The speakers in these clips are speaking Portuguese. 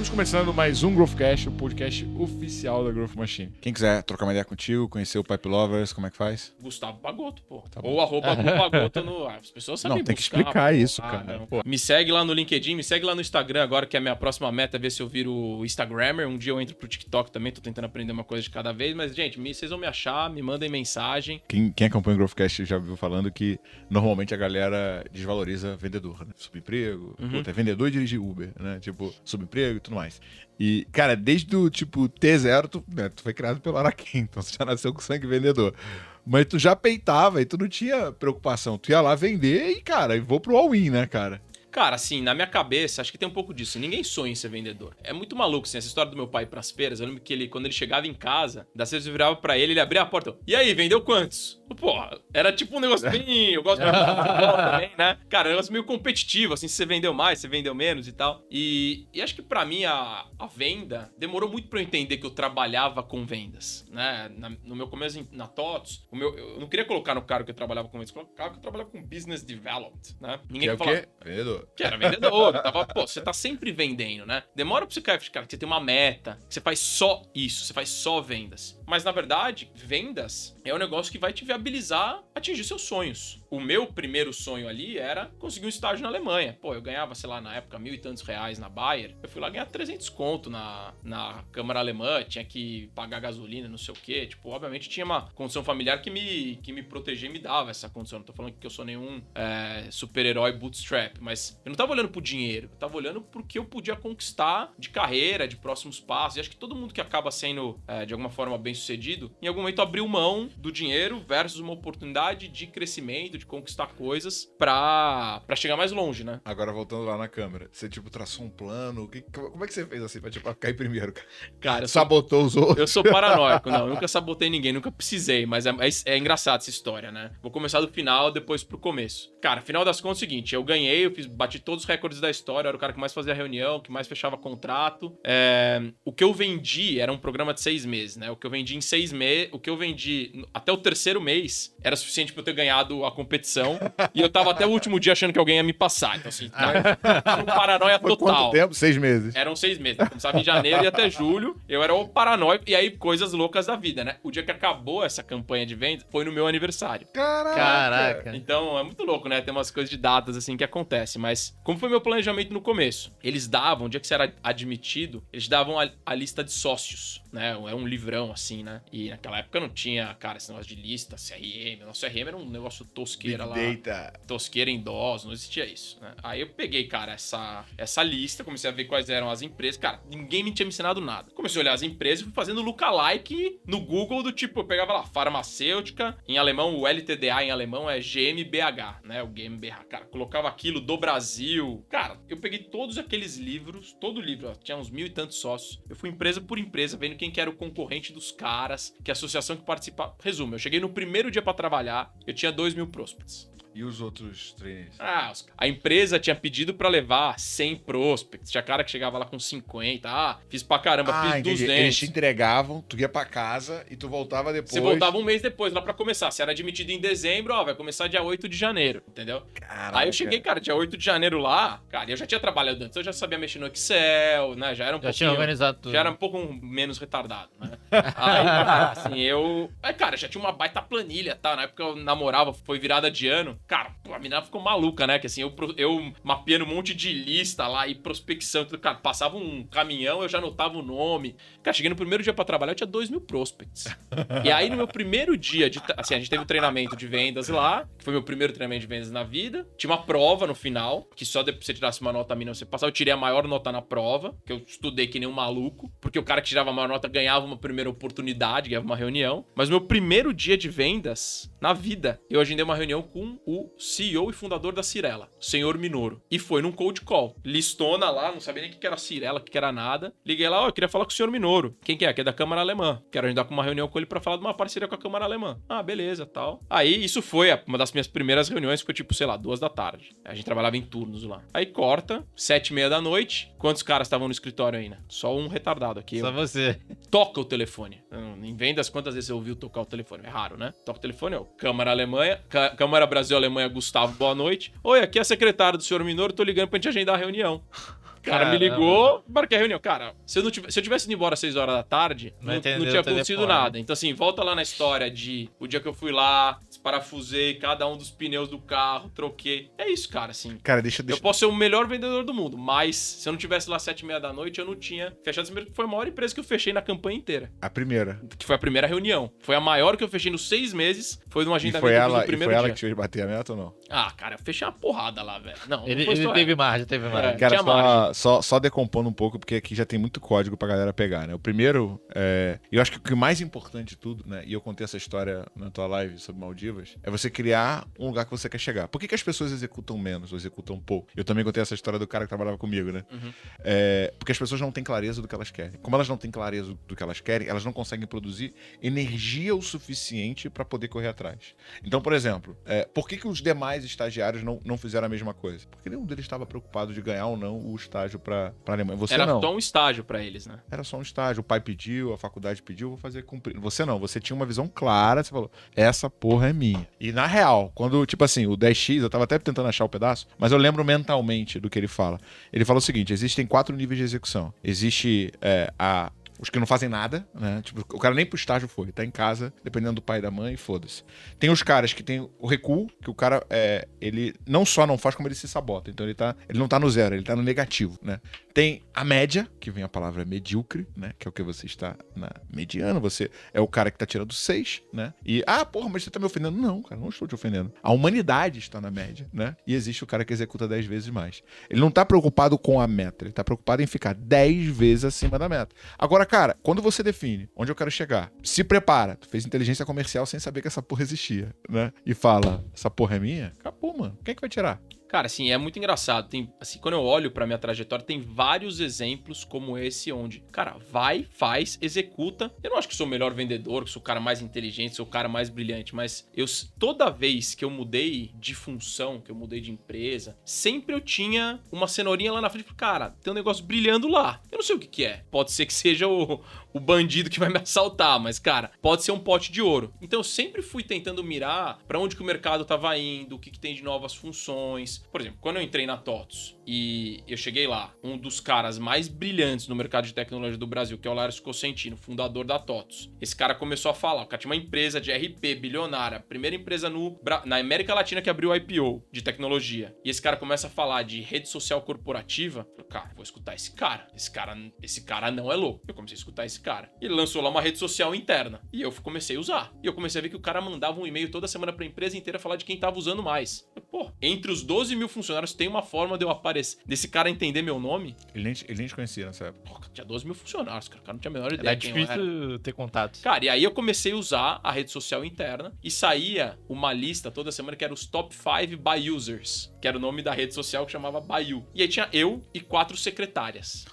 Estamos começando mais um Growthcast, o podcast oficial da Growth Machine. Quem quiser trocar uma ideia contigo, conhecer o Pipe Lovers, como é que faz? Gustavo Pagoto, pô. Tá. Ou arroba Gu Pagoto no. As pessoas sabem Não, tem que buscar, explicar pô. isso, Ah, cara. não. Me segue lá no LinkedIn, me segue lá no Instagram agora, que é a minha próxima meta, é ver se eu viro o Instagrammer. Um dia eu entro pro TikTok também, tô tentando aprender uma coisa de cada vez. Mas, gente, me- vocês vão me achar, me mandem mensagem. Quem, quem acompanha o Growthcast já viu falando que normalmente a galera desvaloriza vendedor, né? Subemprego, Uhum. puta, é vendedor e dirigir Uber, né? Tipo, subemprego e tudo mais. E, cara, desde o tipo T0, tu, né, tu foi criado pelo Araquém, então você já nasceu com sangue vendedor. Mas tu já peitava e tu não tinha preocupação. Tu ia lá vender e, cara, e vou pro all-in, né, cara? Cara, assim, na minha cabeça, acho que tem um pouco disso. Ninguém sonha em ser vendedor. É muito maluco, assim, essa história do meu pai pras feiras. Eu lembro que ele, quando ele chegava em casa, das vezes eu virava pra ele, ele abria a porta. E aí, vendeu quantos? Porra, era tipo um negócio bem. Eu gosto de futebol também, né? Cara, um negócio meio competitivo, assim, se você vendeu mais, você vendeu menos e tal. E, e acho que pra mim a, a venda demorou muito pra eu entender que eu trabalhava com vendas, né? Na- no meu começo na TOTS, o meu, eu não queria colocar no cargo que eu trabalhava com vendas, eu colocava que eu trabalhava com business development, né? Que é o quê? Vendedor. que era vendedor. eu tava, pô, você tá sempre vendendo, né? Demora pra você cair, cara, que você tem uma meta, que você faz só isso, você faz só vendas. Mas na verdade, vendas é um negócio que vai te viabilizar atingir seus sonhos. O meu primeiro sonho ali era conseguir um estágio na Alemanha. Pô, eu ganhava, sei lá, na época, mil e tantos reais na Bayer. Eu fui lá ganhar 300 conto na, na Câmara Alemã, tinha que pagar gasolina, não sei o quê. Tipo, obviamente tinha uma condição familiar que me, que me protegia e me dava essa condição. Não tô falando que eu sou nenhum é, super-herói bootstrap, mas eu não tava olhando pro dinheiro, eu tava olhando pro que eu podia conquistar de carreira, de próximos passos. E acho que todo mundo que acaba sendo, é, de alguma forma, bem sucedido, em algum momento abriu mão do dinheiro versus uma oportunidade de crescimento, de conquistar coisas pra, pra chegar mais longe, né? Agora, voltando lá na câmera, você, tipo, traçou um plano? Que- como é que você fez assim pra, tipo, cair primeiro, cara? Eu sou, Sabotou os outros? eu sou paranoico, não, eu nunca sabotei ninguém, nunca precisei, mas é, é, é engraçado essa história, né? Vou começar do final, depois pro começo. Cara, final das contas é o seguinte, eu ganhei, eu fiz, bati todos os recordes da história, era o cara que mais fazia reunião, que mais fechava contrato. É, o que eu vendi era um programa de seis meses, né? O que eu vendi em seis meses, o que eu vendi até o terceiro mês era suficiente pra eu ter ganhado a competição, e eu tava até o último dia achando que alguém ia me passar, então assim, tá, paranoia Foi total. quanto tempo? Seis meses. Eram seis meses. Começava em janeiro e até julho. Eu era o paranoico. E aí, coisas loucas da vida, né? O dia que acabou essa campanha de venda foi no meu aniversário. Caraca! Caraca. Então, é muito louco, né? Tem umas coisas de datas assim que acontecem. Mas, como foi meu planejamento no começo? Eles davam, o dia que você era admitido, eles davam a, a lista de sócios, né? É um livrão, assim, né? E naquela época não tinha, cara, esse negócio de lista, CRM. Nosso CRM era um negócio tosqueira lá Big Data. tosqueira em DOS, não existia isso, né? Aí eu peguei, cara, essa, essa lista, comecei a ver quais eram as empresas. Cara, ninguém me tinha me ensinado nada. Comecei a olhar as empresas e fui fazendo lookalike no Google do tipo, eu pegava lá, farmacêutica, em alemão, o LTDA em alemão é GmbH, né? O GmbH, cara, colocava aquilo do Brasil. Cara, eu peguei todos aqueles livros, todo livro, ó, tinha uns mil e tantos sócios. Eu fui empresa por empresa, vendo quem que era o concorrente dos caras, que associação que participava. Resumo, eu cheguei no primeiro dia pra trabalhar, eu tinha dois mil prospects. E os outros três? Ah, os- a empresa tinha pedido pra levar 100 prospects. Tinha cara que chegava lá com 50. Ah, fiz pra caramba, Ah, fiz entendi. 200. Eles te entregavam, tu ia pra casa e tu voltava depois. Você voltava um mês depois lá pra começar. Se era admitido em dezembro, ó, vai começar dia 8 de janeiro, entendeu? Caraca. Aí eu cheguei, cara, dia 8 de janeiro lá, cara, eu já tinha trabalhado antes, eu já sabia mexer no Excel, né? Já era um Já tinha organizado tudo. já era um pouco menos retardado, né? Aí, cara, assim, eu. Aí, cara, já tinha uma baita planilha, tá? Na época eu namorava, foi virada de ano. Cara, pô, a menina ficou maluca, né? Que assim, eu, eu mapeando um monte de lista lá e prospecção, tudo. Cara, passava um caminhão, eu já anotava o nome. Cara, cheguei no primeiro dia pra trabalhar, eu tinha 2 mil prospects. E aí, no meu primeiro dia de. Assim, a gente teve um treinamento de vendas lá, que foi meu primeiro treinamento de vendas na vida. Tinha uma prova no final, que só depois que você tirasse uma nota mínima você passava. Eu tirei a maior nota na prova, que eu estudei que nem um maluco, porque o cara que tirava a maior nota ganhava uma primeira oportunidade, ganhava uma reunião. Mas meu primeiro dia de vendas na vida, eu agendei uma reunião com o CEO e fundador da Cirela, o senhor Minoro. E foi num cold call. Listona lá, não sabia nem o que era Cirela, o que era nada. Liguei lá, ó, eu queria falar com o senhor Minoro. Quem que é? Que é da Câmara Alemã. Quero agendar com uma reunião com ele pra falar de uma parceria com a Câmara Alemã. Ah, beleza, tal. Aí, isso foi uma das minhas primeiras reuniões, foi tipo, sei lá, duas da tarde. A gente trabalhava em turnos lá. Aí corta, sete e meia da noite. Quantos caras estavam no escritório ainda? Só um retardado aqui. Só Eu- você. toca o telefone. Em vendas, quantas vezes você ouviu tocar o telefone? É raro, né? Toca o telefone, ó. Câmara Alemanha, Câmara Brasil Alemanha, Gustavo, boa noite. Oi, aqui é a secretária do senhor Minoro, tô ligando pra gente agendar a reunião. O cara me ligou, marquei a reunião. Cara, se eu, não tivesse, se eu tivesse ido embora às 6 horas da tarde, Não não, não tinha acontecido nada. Então, assim, volta lá na história de o dia que eu fui lá, parafusei cada um dos pneus do carro, troquei. É isso, cara, assim. Cara, deixa, Eu deixa, posso ser o melhor vendedor do mundo, mas se eu não tivesse lá às 7 e meia da noite, eu não tinha fechado primeiro, foi a maior empresa que eu fechei na campanha inteira. a primeira. Que foi a primeira reunião. Foi a maior que eu fechei nos seis meses. Foi num E agendamento foi eu ela, no e primeiro foi ela dia. que te fez bater a meta ou não? Ah, cara, eu fechei uma porrada lá, velho. Não, Ele, não foi ele só teve margem, teve margem. É. Cara, tinha só, só, só decompondo um pouco, porque aqui já tem muito código pra galera pegar, né? O primeiro, é, eu acho que o que mais importante de tudo, né? E eu contei essa história na tua live sobre Maldivas, é você criar um lugar que você quer chegar. Por que, que as pessoas executam menos ou executam pouco? Eu também contei essa história do cara que trabalhava comigo, né? Uhum. É, porque as pessoas não têm clareza do que elas querem. Como elas não têm clareza do que elas querem, elas não conseguem produzir energia o suficiente pra poder correr atrás. Então, por exemplo, é, por que, que os demais estagiários não, não fizeram a mesma coisa? Porque nenhum deles estava preocupado de ganhar ou não o estágio pra, pra Alemanha. Você Era não. só um estágio pra eles, né? Era só um estágio. O pai pediu, a faculdade pediu, vou fazer cumprir. Você não, você tinha uma visão clara, você falou, essa porra é minha. E na real, quando, tipo assim, o 10x, eu tava até tentando achar o pedaço, mas eu lembro mentalmente do que ele fala. Ele fala o seguinte: existem quatro níveis de execução. Existe é, a. Os que não fazem nada, né? Tipo, o cara nem pro estágio foi, tá em casa, dependendo do pai e da mãe, foda-se. Tem os caras que tem o recuo, que o cara, é, ele não só não faz, como ele se sabota. Então ele tá, ele não tá no zero, ele tá no negativo, né? Tem a média, que vem a palavra medíocre, né? Que é o que você está na mediana, você é o cara que tá tirando seis, né? E, ah, porra, mas você tá me ofendendo. Não, cara, não estou te ofendendo. A humanidade está na média, né? E existe o cara que executa 10 vezes mais. Ele não tá preocupado com a meta, ele tá preocupado em ficar 10 vezes acima da meta. Agora, cara, quando você define onde eu quero chegar, se prepara, tu fez inteligência comercial sem saber que essa porra existia, né? E fala, essa porra é minha? Acabou, mano. Quem é que vai tirar? Cara, assim, é muito engraçado. Tem, assim, quando eu olho pra minha trajetória, tem vários exemplos como esse, onde, cara, vai, faz, executa. Eu não acho que sou o melhor vendedor, que sou o cara mais inteligente, sou o cara mais brilhante, mas eu, toda vez que eu mudei de função, que eu mudei de empresa, sempre eu tinha uma cenourinha lá na frente. Cara, tem um negócio brilhando lá. Eu não sei o que, que é. Pode ser que seja o, o bandido que vai me assaltar, mas, cara, pode ser um pote de ouro. Então eu sempre fui tentando mirar pra onde que o mercado tava indo, o que, que tem de novas funções. Por exemplo, quando eu entrei na TOTS e eu cheguei lá, um dos caras mais brilhantes no mercado de tecnologia do Brasil, que é o Lárcio Cosentino, fundador da TOTS. Esse cara começou a falar, o cara tinha uma empresa de RP bilionária, primeira empresa no, na América Latina que abriu IPO de tecnologia. E esse cara começa a falar de rede social corporativa. Eu falei, cara, vou escutar esse cara. Esse cara, esse cara não é louco. Eu comecei a escutar esse cara. Ele lançou lá uma rede social interna. E eu comecei a usar. E eu comecei a ver que o cara mandava um e-mail toda semana pra empresa inteira falar de quem tava usando mais. Eu, Pô, entre os 12 mil funcionários tem uma forma de eu aparecer, desse cara entender meu nome. Ele nem, ele nem te conhecia nessa época. Tinha 12 mil funcionários, cara. O cara não tinha a menor É ideia quem eu era. difícil ter contato. Cara, e aí eu comecei a usar a rede social interna e saía uma lista toda semana que era os top 5 by users, que era o nome da rede social que chamava Bayu. E aí tinha eu e quatro secretárias.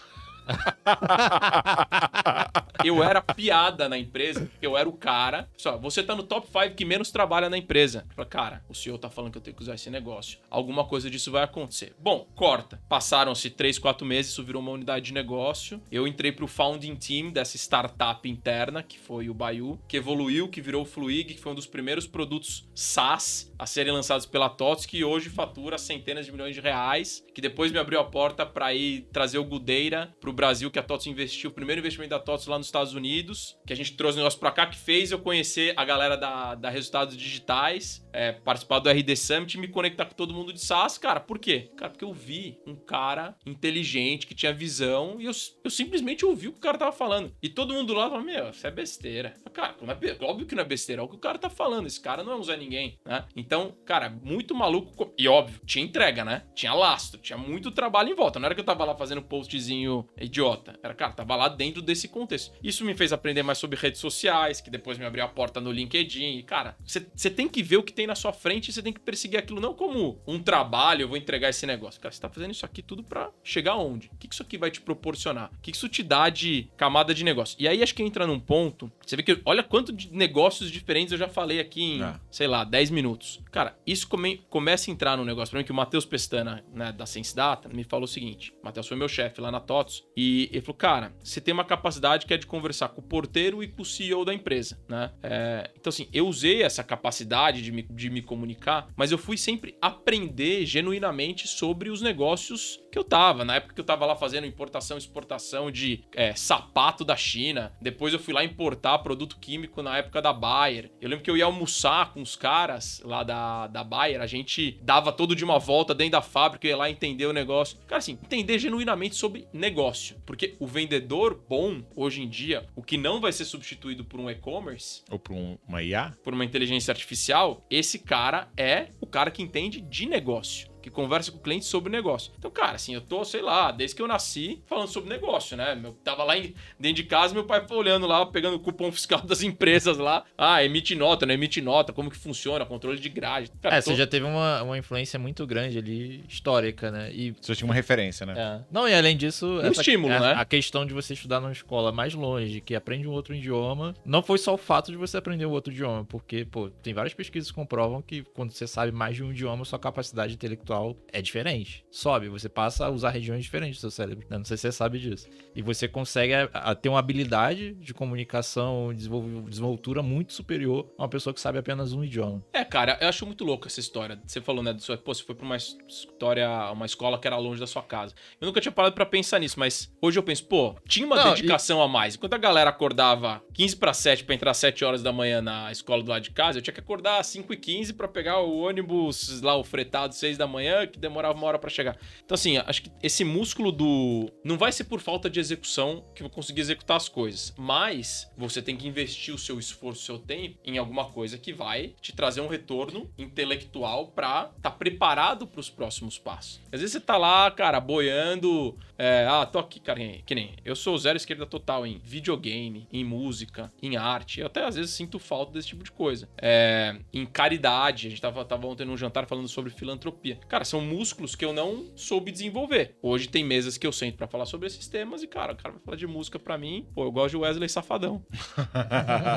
Eu era piada na empresa, eu era o cara. Só, você tá no top 5 que menos trabalha na empresa. Eu falei, cara, o senhor tá falando que eu tenho que usar esse negócio. Alguma coisa disso vai acontecer. Bom, corta. Passaram-se 3, 4 meses, isso virou uma unidade de negócio. Eu entrei pro founding team dessa startup interna, que foi o Bayu, que evoluiu, que virou o Fluig, que foi um dos primeiros produtos SaaS a serem lançados pela TOTS, que hoje fatura centenas de milhões de reais, que depois me abriu a porta para ir trazer o Gudeira pro Brasil, que a TOTS investiu, o primeiro investimento da TOTS lá nos Estados Unidos, que a gente trouxe o negócio pra cá, que fez eu conhecer a galera da, da Resultados Digitais, é, participar do RD Summit e me conectar com todo mundo de SaaS, cara. Por quê? Cara, porque eu vi um cara inteligente, que tinha visão, e eu, eu simplesmente ouvi o que o cara tava falando. E todo mundo lá falou, meu, isso é besteira. Cara, não é óbvio que não é besteira, é o que o cara tá falando. Esse cara não é um Zé Ninguém, né? Então, cara, muito maluco. co- E óbvio, tinha entrega, né? Tinha lastro, tinha muito trabalho em volta. Não era que eu tava lá fazendo postzinho idiota. Era, cara, tava lá dentro desse contexto. Isso me fez aprender mais sobre redes sociais, que depois me abriu a porta no LinkedIn. E, cara, você tem que ver o que tem na sua frente e você tem que perseguir aquilo não como um trabalho, eu vou entregar esse negócio. Cara, você tá fazendo isso aqui tudo pra chegar aonde? O que que isso aqui vai te proporcionar? O que que isso te dá de camada de negócio? E aí acho que entra num ponto, você vê que olha quanto de negócios diferentes eu já falei aqui em, É. sei lá, 10 minutos. Cara, isso come- começa a entrar no negócio pra mim, que o Matheus Pestana, né, da Sense Data, me falou o seguinte: o Matheus foi meu chefe lá na TOTS, e ele falou, cara, você tem uma capacidade que é de conversar com o porteiro e com o CEO da empresa, né? É, então, assim, eu usei essa capacidade de me, de me comunicar, mas eu fui sempre aprender genuinamente sobre os negócios que eu tava. Na época que eu tava lá fazendo importação e exportação de é, sapato da China, depois eu fui lá importar produto químico na época da Bayer. Eu lembro que eu ia almoçar com os caras lá da, da Bayer, a gente dava todo de uma volta dentro da fábrica, ia lá entender o negócio. Cara, assim, entender genuinamente sobre negócio. Porque o vendedor bom, hoje em dia, o que não vai ser substituído por um e-commerce, Ou pra um- uma IA? por uma inteligência artificial, esse cara é o cara que entende de negócio. Que conversa com o cliente sobre negócio. Então, cara, assim, eu tô, sei lá, desde que eu nasci, falando sobre negócio, né? Eu tava lá em- dentro de casa, meu pai foi olhando lá, pegando o cupom fiscal das empresas lá. Ah, emite nota, não emite nota, como que funciona, controle de grade. Cara, É, tô- você já teve uma, uma influência muito grande ali, histórica, né? E Você tinha uma referência, né? É. Não, e além disso, Um estímulo, a, né? a questão de você estudar numa escola mais longe, que aprende um outro idioma, não foi só o fato de você aprender um outro idioma, porque, pô, tem várias pesquisas que comprovam que quando você sabe mais de um idioma, sua capacidade intelectual é diferente. Sobe, você passa a usar regiões diferentes do seu cérebro. né? Não sei se você sabe disso. E você consegue a- a ter uma habilidade de comunicação, desenvol- desenvoltura muito superior a uma pessoa que sabe apenas um idioma. É, cara, eu acho muito louco essa história. Você falou, né, do seu, pô, você foi pra uma história, uma escola que era longe da sua casa. Eu nunca tinha parado pra pensar nisso, mas hoje eu penso, pô, tinha uma Não, dedicação a mais. Enquanto a galera acordava 15 para 7 pra entrar às 7 horas da manhã na escola do lado de casa, eu tinha que acordar às 5 e 15 pra pegar o ônibus lá, o fretado 6 da manhã, que demorava uma hora pra chegar. Então, assim, acho que esse músculo do. Não vai ser por falta de execução que eu vou conseguir executar as coisas, mas você tem que investir o seu esforço, o seu tempo em alguma coisa que vai te trazer um retorno intelectual pra estar preparado pros próximos passos. Às vezes você tá lá, cara, boiando. É, ah, tô aqui, cara, que nem. Eu sou zero esquerda total em videogame, em música, em arte. Eu até às vezes sinto falta desse tipo de coisa. É, em caridade. A gente tava, tava ontem num jantar falando sobre filantropia. Cara, são músculos que eu não soube desenvolver. Hoje tem mesas que eu sento pra falar sobre esses temas e, cara, o cara vai falar de música pra mim. Pô, eu gosto de Wesley Safadão.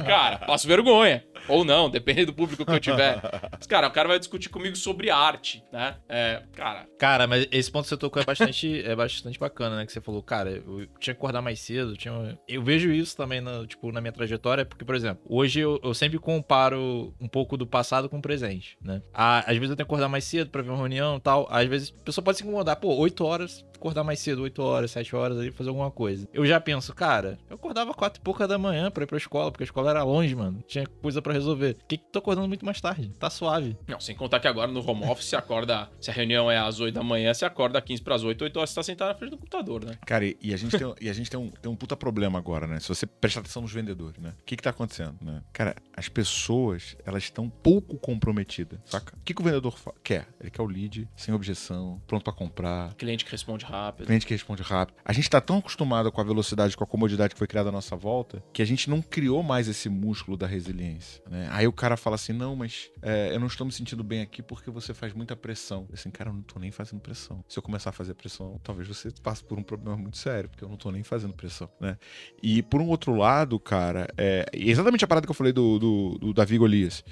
cara, passo vergonha. Ou não, depende do público que eu tiver. Mas, cara, o cara vai discutir comigo sobre arte, né? É, cara, Cara, mas esse ponto que você tocou é bastante, é bastante bacana, né? Que você falou, cara, eu tinha que acordar mais cedo. Tinha... Eu vejo isso também na, tipo, na minha trajetória, porque, por exemplo, hoje eu, eu sempre comparo um pouco do passado com o presente, né? Ah, às vezes eu tenho que acordar mais cedo pra ver uma reunião e tal. Às vezes a pessoa pode se incomodar, pô, 8 horas, acordar mais cedo, 8 horas, 7 horas ali, fazer alguma coisa. Eu já penso, cara, eu acordava 4 e pouca da manhã pra ir pra escola, porque a escola era longe, mano. Tinha coisa pra resolver. Por que, que tô acordando muito mais tarde? Tá suave. Não, sem contar que agora no home office você acorda. Se a reunião é às 8 da manhã, você acorda 15 para as 8, 8 horas você tá sentado na frente do computador, né? Cara, e, e a gente, tem, e a gente tem, um, tem um puta problema agora, né? Se você prestar atenção nos vendedores, né? O que que tá acontecendo, né? Cara, as pessoas, elas estão pouco comprometidas, saca? O que, que o vendedor quer? Ele quer o lead, sem objeção, pronto pra comprar, Cliente que responde rápido. cliente que responde rápido. A gente tá tão acostumado com a velocidade, com a comodidade que foi criada à nossa volta, que a gente não criou mais esse músculo da resiliência, né? Aí o cara fala assim, não, mas é, eu não estou me sentindo bem aqui porque você faz muita pressão. Eu Assim, cara, eu não tô nem fazendo pressão. Se eu começar a fazer pressão, talvez você passe por um problema muito sério, porque eu não tô nem fazendo pressão, né? E por um outro lado, cara, é exatamente a parada que eu falei do, do, do Davi Golias.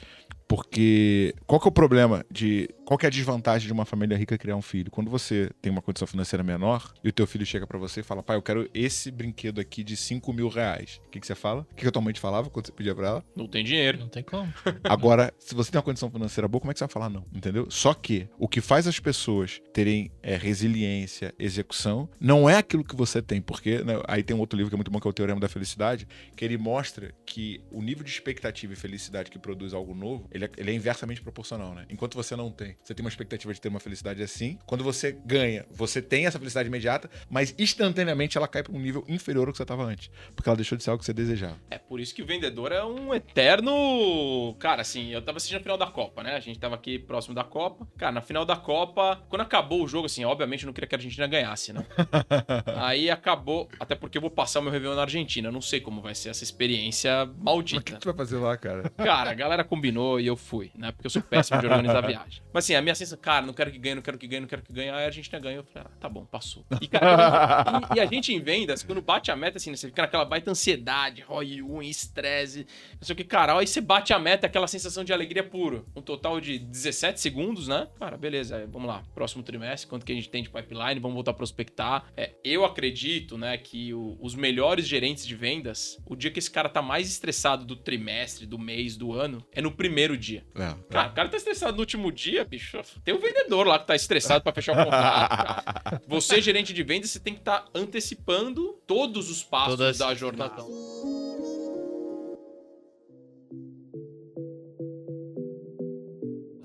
Porque qual que é o problema de. Qual que é a desvantagem de uma família rica criar um filho? Quando você tem uma condição financeira menor e o teu filho chega pra você e fala, pai, eu quero esse brinquedo aqui de 5 mil reais. O que, que você fala? O que, que a tua mãe te falava quando você pedia pra ela? Não tem dinheiro. Não tem como. Agora, se você tem uma condição financeira boa, como é que você vai falar não? Entendeu? Só que o que faz as pessoas terem é, resiliência, execução, não é aquilo que você tem, porque né, aí tem um outro livro que é muito bom, que é o Teorema da Felicidade, que ele mostra que o nível de expectativa e felicidade que produz algo novo, ele é, ele é inversamente proporcional, né? Enquanto você não tem, você tem uma expectativa de ter uma felicidade assim, quando você ganha, você tem essa felicidade imediata, mas instantaneamente ela cai para um nível inferior ao que você estava antes, porque ela deixou de ser algo que você desejava. É por isso que o vendedor é um eterno. Cara, assim, eu tava assistindo a final da Copa, né? A gente tava aqui próximo da Copa. Cara, na final da Copa, quando acabou o jogo, assim, obviamente eu não queria que a Argentina ganhasse, né? Aí acabou, até porque eu vou passar o meu Réveillon na Argentina. Eu não sei como vai ser essa experiência Mas o que maldita. tu vai fazer lá, cara? Cara, a galera combinou e eu fui, né? Porque eu sou péssimo de organizar viagem. Mas assim, a minha sensação, cara, não quero que ganhe, não quero que ganhe, não quero que ganhe. Aí a gente ganhou, eu falei, ah, tá bom, passou. E, cara, e, e, a gente em vendas, quando bate a meta, assim, né, você fica naquela baita ansiedade, rói um, estresse, não sei o que, cara. Aí você bate a meta, aquela sensação de alegria puro. Um total de 17 segundos, né? Cara, beleza, aí, vamos lá. Próximo trimestre, quanto que a gente tem de pipeline, vamos voltar a prospectar. É, eu acredito, né, que o, os melhores gerentes de vendas, o dia que esse cara tá mais estressado do trimestre, do mês, do ano, é no primeiro dia. É, cara, é. o cara tá estressado no último dia, bicho. Tem o vendedor lá que tá estressado para fechar o contrato, cara. Você, gerente de vendas, você tem que estar tá antecipando todos os passos Todas da jornada.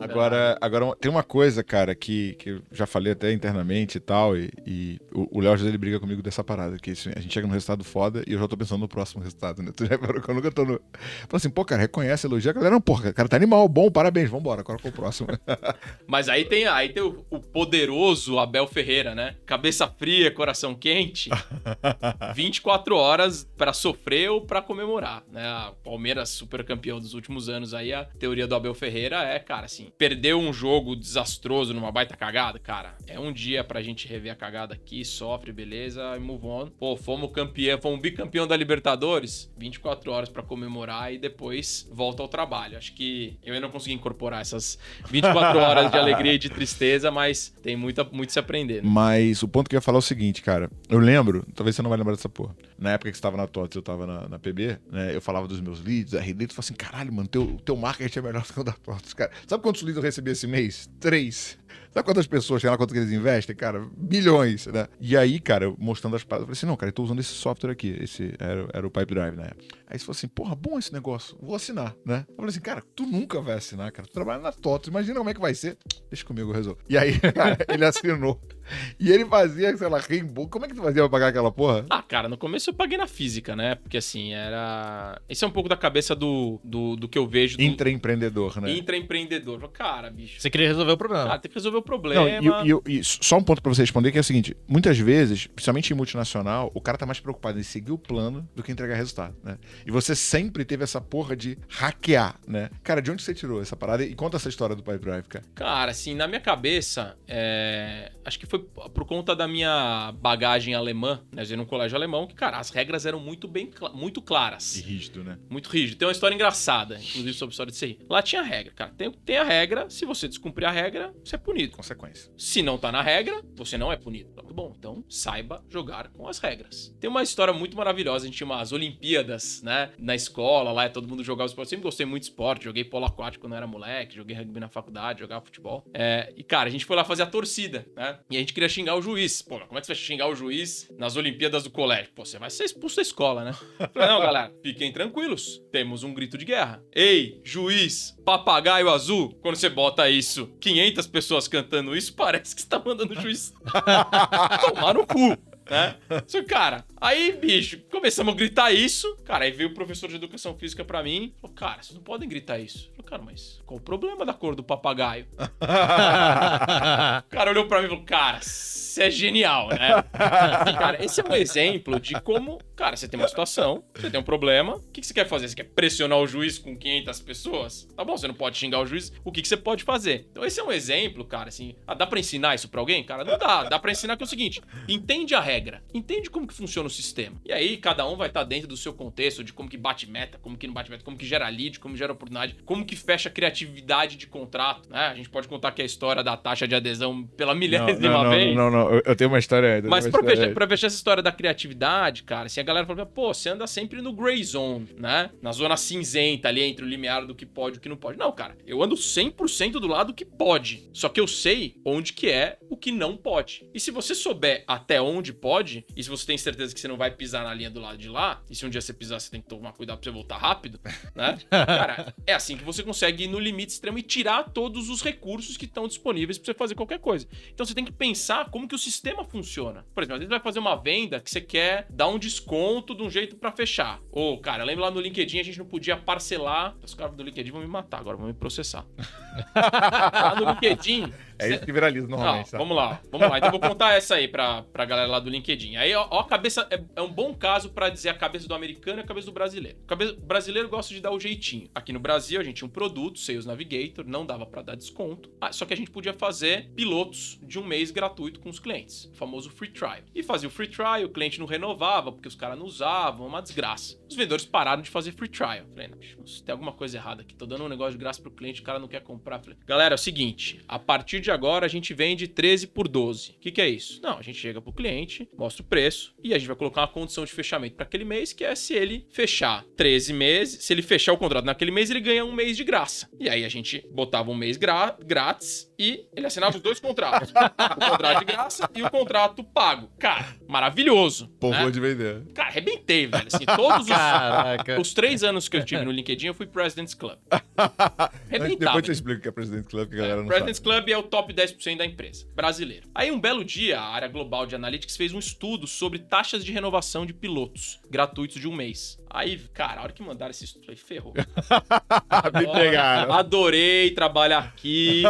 Agora, agora tem uma coisa, cara, que, que eu já falei até internamente e tal, e, e o Léo ele briga comigo dessa parada, que a gente chega num resultado foda e eu já tô pensando no próximo resultado, né? Tu já parou que eu nunca tô no. Fala assim, pô, cara, reconhece, elogia a galera. Não, porra, cara, tá animal, bom, parabéns, vambora, agora com o próximo. Mas aí tem, aí tem o, o, poderoso Abel Ferreira, né? Cabeça fria, coração quente. 24 horas para sofrer ou para comemorar, né? A Palmeiras super campeão dos últimos anos aí, a teoria do Abel Ferreira é, cara, assim, perdeu um jogo desastroso numa baita cagada, cara, é um dia pra gente rever a cagada aqui, sofre, beleza, e move on. Pô, fomos campeão, fomos bicampeão da Libertadores, 24 horas para comemorar e depois volta ao trabalho. Acho que eu ainda não consegui incorporar essas 24 horas de alegria e de tristeza, mas tem muita, muito se aprender. Né? Mas o ponto que eu ia falar é o seguinte, cara. Eu lembro, talvez você não vai lembrar dessa porra. Na época que você tava na TOTS, eu tava na, na PB, né? Eu falava dos meus leads, RD, tu falou assim, caralho, mano, teu, teu marketing é melhor do que o da TOTS, cara. Sabe quantos leads eu recebi esse mês? Três. Sabe quantas pessoas, sei lá quanto que eles investem, cara? Bilhões, né? E aí, cara, mostrando as paradas, eu falei assim, não, cara, eu tô usando esse software aqui, esse era, era o Pipe Drive época. Aí você falou assim, porra, bom esse negócio, vou assinar, né? Eu falei assim, cara, tu nunca vai assinar, cara, tu trabalha na TOTS, imagina como é que vai ser. Deixa comigo, eu resolvo. E aí, cara, ele assinou. E ele fazia, sei lá, reembolso. Como é que tu fazia pra pagar aquela porra? Ah, cara, no começo eu paguei na física, né? Porque assim, era. Esse é um pouco da cabeça do, do, do que eu vejo. Do... Intraempreendedor, né? Intraempreendedor. Cara, bicho. Você queria resolver o problema. Ah, tem que resolver o problema. Não, e, e, e, só um ponto pra você responder que é o seguinte: muitas vezes, principalmente em multinacional, o cara tá mais preocupado em seguir o plano do que entregar resultado, né? E você sempre teve essa porra de hackear, né? Cara, de onde você tirou essa parada? E conta essa história do Pipe Drive, cara. Cara, assim, na minha cabeça, é... acho que foi por conta da minha bagagem alemã, né? Eu num colégio alemão, que, cara, as regras eram muito bem, muito claras. E rígido, né? Muito rígido. Tem uma história engraçada, inclusive sobre a história de CI. Lá tinha regra, cara. Tem, tem a regra, se você descumprir a regra, você é punido. Consequência. Se não tá na regra, você não é punido. Muito bom, então saiba jogar com as regras. Tem uma história muito maravilhosa, a gente tinha umas Olimpíadas, né? Na escola, lá todo mundo jogava esporte. Eu sempre gostei muito de esporte, joguei polo aquático quando eu era moleque, joguei rugby na faculdade, jogava futebol. É, e, cara, a gente foi lá fazer a torcida, né? E a gente queria xingar o juiz. Pô, como é que você vai xingar o juiz nas Olimpíadas do colégio? Pô, você vai ser expulso da escola, né? Falei, não, galera, fiquem tranquilos. Temos um grito de guerra. Ei, juiz, papagaio azul. Quando você bota isso, 500 pessoas cantando isso, parece que você tá mandando o juiz tomar no cu né? Só cara, aí, bicho, começamos a gritar isso. Cara, aí veio o professor de educação física pra mim. Falou, cara, vocês não podem gritar isso. Falei, cara, mas qual o problema da cor do papagaio? o cara olhou pra mim e falou, cara, você é genial, né? Cara, esse é um exemplo de como, cara, você tem uma situação, você tem um problema, o que, que você quer fazer? Você quer pressionar o juiz com 500 pessoas? Tá bom, você não pode xingar o juiz, o que, que você pode fazer? Então esse é um exemplo, cara, assim, ah, dá pra ensinar isso pra alguém? Cara, não dá, dá pra ensinar que é o seguinte, entende a regra, entende como que funciona o sistema. E aí cada um vai estar dentro do seu contexto, de como que bate meta, como que não bate meta, como que gera lead, como gera oportunidade, como que fecha a criatividade de contrato, né? A gente pode contar que a história da taxa de adesão pela milésima não, não, vez. Não, não, não, eu tenho uma história. Mas uma pra, história fechar, pra fechar essa história da criatividade, cara, se assim, a galera fala, pô, você anda sempre no gray zone, né? Na zona cinzenta ali entre o limiar do que pode e o que não pode. Não, cara, eu ando 100% do lado que pode. Só que eu sei onde que é o que não pode. E se você souber até onde pode, e se você tem certeza que você não vai pisar na linha do lado de lá, e se um dia você pisar, você tem que tomar cuidado pra você voltar rápido, né? cara, é assim que você consegue ir no limite extremo e tirar todos os recursos que estão disponíveis pra você fazer qualquer coisa. Então você tem que pensar como que o sistema funciona. Por exemplo, às vezes vai fazer uma venda que você quer dar um desconto de um jeito para fechar. Ou, cara, lembra lá no LinkedIn a gente não podia parcelar. Os caras do LinkedIn vão me matar agora, vão me processar. lá no LinkedIn, É isso que viraliza normalmente, Não, tá? vamos lá, vamos lá. Então eu vou contar essa aí pra, pra galera lá do LinkedIn. Aí, ó, a cabeça. É, é um bom caso pra dizer a cabeça do americano e a cabeça do brasileiro. O o brasileiro gosta de dar o jeitinho. Aqui no Brasil, a gente tinha um produto, Sales Navigator, não dava pra dar desconto. Ah, só que a gente podia fazer pilotos de um mês gratuito com os clientes. O famoso free trial. E fazia o free trial, o cliente não renovava, porque os caras não usavam, uma desgraça. Os vendedores pararam de fazer free trial. Falei, não, tem alguma coisa errada aqui. Tô dando um negócio de graça pro cliente, o cara não quer comprar. Falei, galera, é o seguinte: a partir de agora a gente vende 13 por 12. O que, que é isso? Não, a gente chega pro cliente, mostra o preço e a gente vai colocar uma condição de fechamento para aquele mês, que é se ele fechar 13 meses, se ele fechar o contrato naquele mês, ele ganha um mês de graça. E aí a gente botava um mês gra- grátis e ele assinava os dois contratos: o contrato de graça e o contrato pago. Cara, maravilhoso. Povo né? de vender. Cara, arrebentei, velho. Assim, todos os, Caraca. os três anos que eu tive no LinkedIn, eu fui President's Club. Arrebentava. depois você explica o que é Presidente Club, que a galera não President's sabe. Club é o top 10% da empresa, brasileiro. Aí, um belo dia, a área global de analytics fez um estudo sobre taxas de renovação de pilotos gratuitos de um mês. Aí, cara, a hora que mandaram esse estudo, aí ferrou. Me pegaram. Adorei trabalhar aqui.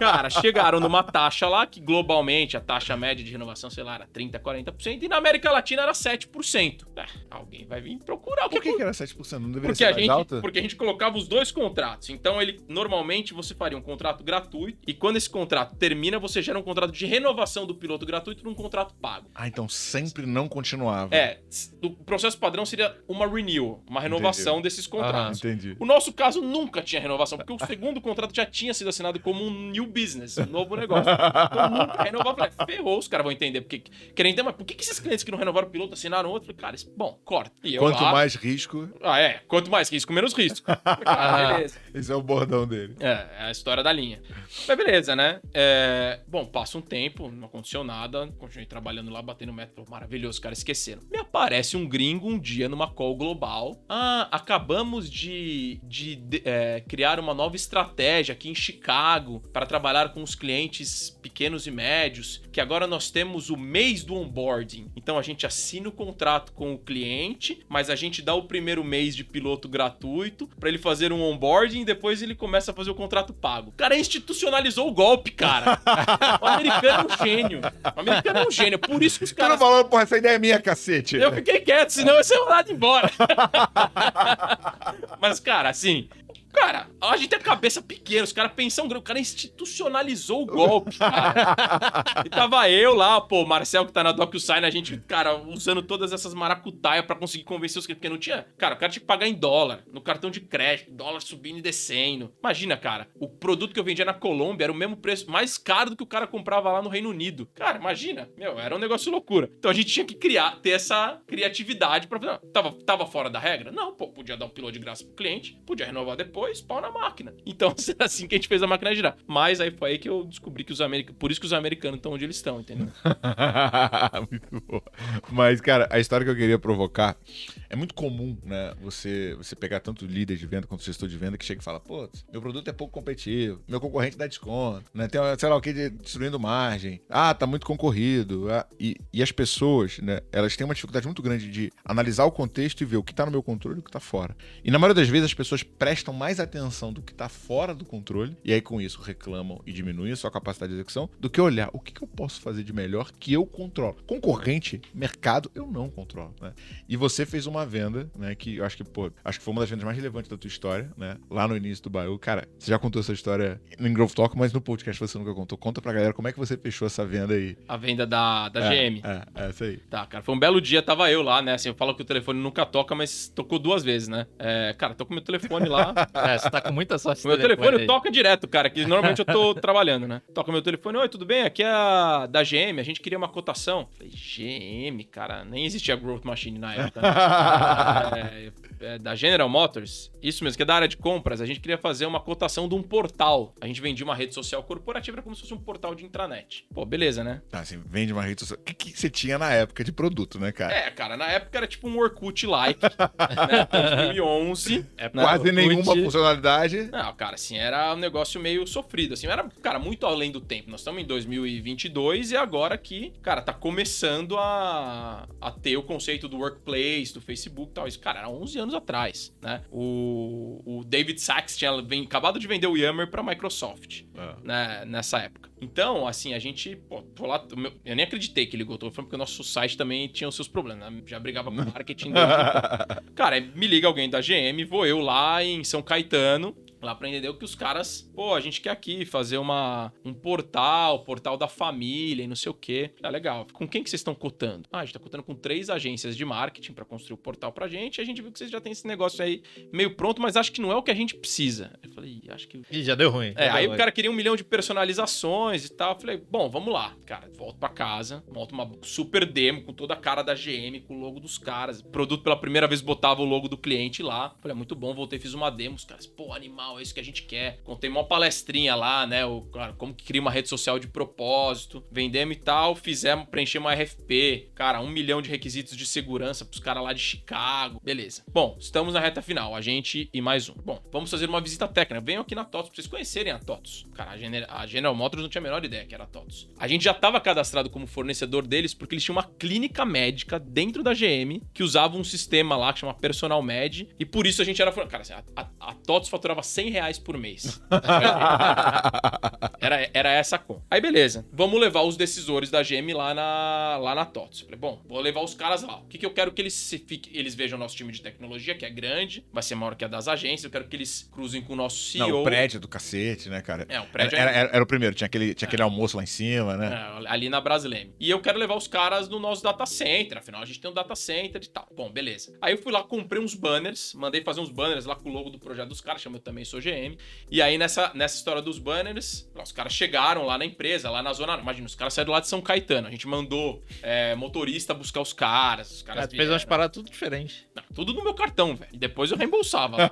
Cara, chegaram numa taxa lá que globalmente a taxa média de renovação, sei lá, era 30, 40%, e na América Latina era 7%. É, alguém vai vir procurar o que Por que, que era 7%? Não deveria porque ser a, mais gente, alta? porque a gente colocava os dois contratos. Então, ele normalmente você faria um contrato gratuito e quando esse contrato termina, você gera um contrato de renovação do piloto gratuito num contrato pago. Ah, então sempre não continuava. É, o processo padrão seria uma renewal, uma renovação desses contratos. Entendi. O nosso caso nunca tinha renovação, porque o segundo contrato já tinha sido assinado como um new business, um novo negócio. Então nunca renovava. Falei, ferrou, os caras vão entender. Porque, querem entender, mas por que, que esses clientes que não renovaram o piloto assinaram outro? Falei, cara, bom, corta. E eu Quanto lá, mais risco, Ah, é. Quanto mais risco, menos risco. Ah, beleza. Esse é o bordão dele. É, é a história da linha. Mas beleza, né? É, Bom, passa um tempo, não aconteceu nada. Continuei trabalhando lá, batendo meta. Falei, Maravilhoso, os caras esqueceram. Me aparece um gringo um dia numa call global. Ah, acabamos de, de, de, é, criar uma nova estratégia aqui em Chicago para trabalhar com os clientes pequenos e médios. Que agora nós temos o mês do onboarding. Então a gente assina o contrato com o cliente, mas a gente dá o primeiro mês de piloto gratuito para ele fazer um onboarding e depois ele começa a fazer o contrato pago. O cara institucionalizou o golpe, cara. O americano é um gênio. O americano é um gênio. Por isso que os caras. falou, porra, essa ideia é minha, cacete. Eu fiquei quieto, senão eu ia ser mandado embora. Mas, cara, assim. Cara, a gente tem a cabeça pequena, os caras pensam grande. O cara institucionalizou o golpe, cara. E tava eu lá, pô, o Marcel que tá na DocuSign, a gente, cara, usando todas essas maracutaias pra conseguir convencer os clientes, porque não tinha. Cara, o cara tinha que pagar em dólar, no cartão de crédito, dólar subindo e descendo. Imagina, cara, o produto que eu vendia na Colômbia era o mesmo preço, mais caro do que o cara comprava lá no Reino Unido. Cara, imagina, meu, era um negócio loucura. Então a gente tinha que criar, ter essa criatividade pra fazer. Tava, tava fora da regra? Não, pô, podia dar um piloto de graça pro cliente, podia renovar depois, pau na máquina. Então, era assim que a gente fez a máquina girar. Mas aí foi aí que eu descobri que os americanos. Por isso que os americanos estão onde eles estão, entendeu? muito boa. Mas, cara, a história que eu queria provocar é muito comum, né? Você, você pegar tanto líder de venda quanto gestor de venda que chega e fala: pô, meu produto é pouco competitivo, meu concorrente dá desconto, né? Tem, sei lá o que, de- destruindo margem. Ah, tá muito concorrido. Ah, e, e as pessoas, né? Elas têm uma dificuldade muito grande de analisar o contexto e ver o que tá no meu controle e o que tá fora. E na maioria das vezes as pessoas prestam mais atenção do que tá fora do controle, e aí com isso reclamam e diminuem a sua capacidade de execução, do que olhar o que, que eu posso fazer de melhor que eu controlo. Concorrente, mercado, eu não controlo, né? E você fez uma venda, né? Que eu acho que, pô, acho que foi uma das vendas mais relevantes da tua história, né? Lá no início do Baú. Cara, você já contou essa história no Growth Talk, mas no podcast você nunca contou. Conta pra galera como é que você fechou essa venda aí. A venda da, da É, GM. É, é, essa aí. Tá, cara, foi um belo dia, tava eu lá, né? Assim, eu falo que o telefone nunca toca, mas tocou duas vezes, né? É, cara, tô com meu telefone lá. É, você tá com muita sorte. O meu telefone aí. toca direto, cara, que normalmente eu tô trabalhando, né? Toca meu telefone, oi, tudo bem? Aqui é a da GM, a gente queria uma cotação. Falei, GM, cara, nem existia Growth Machine na época. né? É, é, da General Motors, isso mesmo, que é da área de compras, a gente queria fazer uma cotação de um portal. A gente vendia uma rede social corporativa, era como se fosse um portal de intranet. Pô, beleza, né? Tá, assim, vende uma rede social. O que, que você tinha na época de produto, né, cara? É, cara, na época era tipo um Orkut-like, né? 2011. É Quase Orkut, nenhuma funcionalidade. Não, cara, assim, era um negócio meio sofrido, assim, era, cara, muito além do tempo. Nós estamos em 2022 e agora que, cara, tá começando a, a ter o conceito do workplace, do Facebook e tal. Isso, cara, era 11 anos atrás, né? O, o David Sachs tinha vem, acabado de vender o Yammer pra Microsoft, Ah. né, nessa época. Então, assim, a gente, pô, lá, eu nem acreditei que ele falando porque o nosso site também tinha os seus problemas, né? Já brigava com o marketing dele. Cara, me liga alguém da GM, vou eu lá em São Caetano, lá pra entender o que os caras, pô, a gente quer aqui fazer uma, um portal, portal da família e não sei o quê. Ah, legal. Com quem que vocês estão cotando? Ah, a gente tá cotando com três agências de marketing pra construir o portal pra gente. E a gente viu que vocês já têm esse negócio aí meio pronto, mas acho que não é o que a gente precisa. Eu falei, "Ih, acho que Ih, já deu ruim. é, aí o cara queria um milhão de personalizações e tal. Eu falei, bom, vamos lá. Cara, volto pra casa, monto uma super demo com toda a cara da GM, com o logo dos caras. Produto pela primeira vez botava o logo do cliente lá. Falei, muito bom, voltei, fiz uma demo. Os caras, pô, animal, é isso que a gente quer. Contei uma palestrinha lá, né? O, cara, como que cria uma rede social de propósito. Vendemos e tal, fizemos, preenchemos uma RFP. Cara, um milhão de requisitos de segurança pros caras lá de Chicago. Beleza. Bom, estamos na reta final, a gente e mais um. Bom, vamos fazer uma visita técnica. Venham aqui na TOTS pra vocês conhecerem a TOTS. Cara, a, Gener- a General Motors não tinha a menor ideia que era a TOTS. A gente já estava cadastrado como fornecedor deles porque eles tinham uma clínica médica dentro da GM que usava um sistema lá que chama Personal Med e por isso a gente era... Cara, assim, a, a, a TOTS faturava 100 reais por mês. Era, era essa a conta. Aí beleza, vamos levar os decisores da GM lá na, lá na TOTS. Falei, bom, vou levar os caras lá. O que, que eu quero que eles se fiquem, eles vejam o nosso time de tecnologia, que é grande, vai ser maior que a das agências. Eu quero que eles cruzem com o nosso CEO. Não, o prédio do cacete, né, cara? É, o prédio era, é- era, era o primeiro, tinha aquele, tinha aquele almoço lá em cima, né? É, ali na Brasileme. E eu quero levar os caras no nosso data center, afinal a gente tem um data center e tal. Bom, beleza. Aí eu fui lá, comprei uns banners, mandei fazer uns banners lá com o logo do projeto dos caras, chama eu também sou GM. E aí nessa, nessa história dos banners, os caras chegaram lá na empresa, lá na zona. Imagina, os caras saíram lá de São Caetano. A gente mandou é, motorista buscar os caras. Os caras Cara, tu fez umas paradas tudo diferente. Não, tudo no meu cartão, velho. E depois eu reembolsava.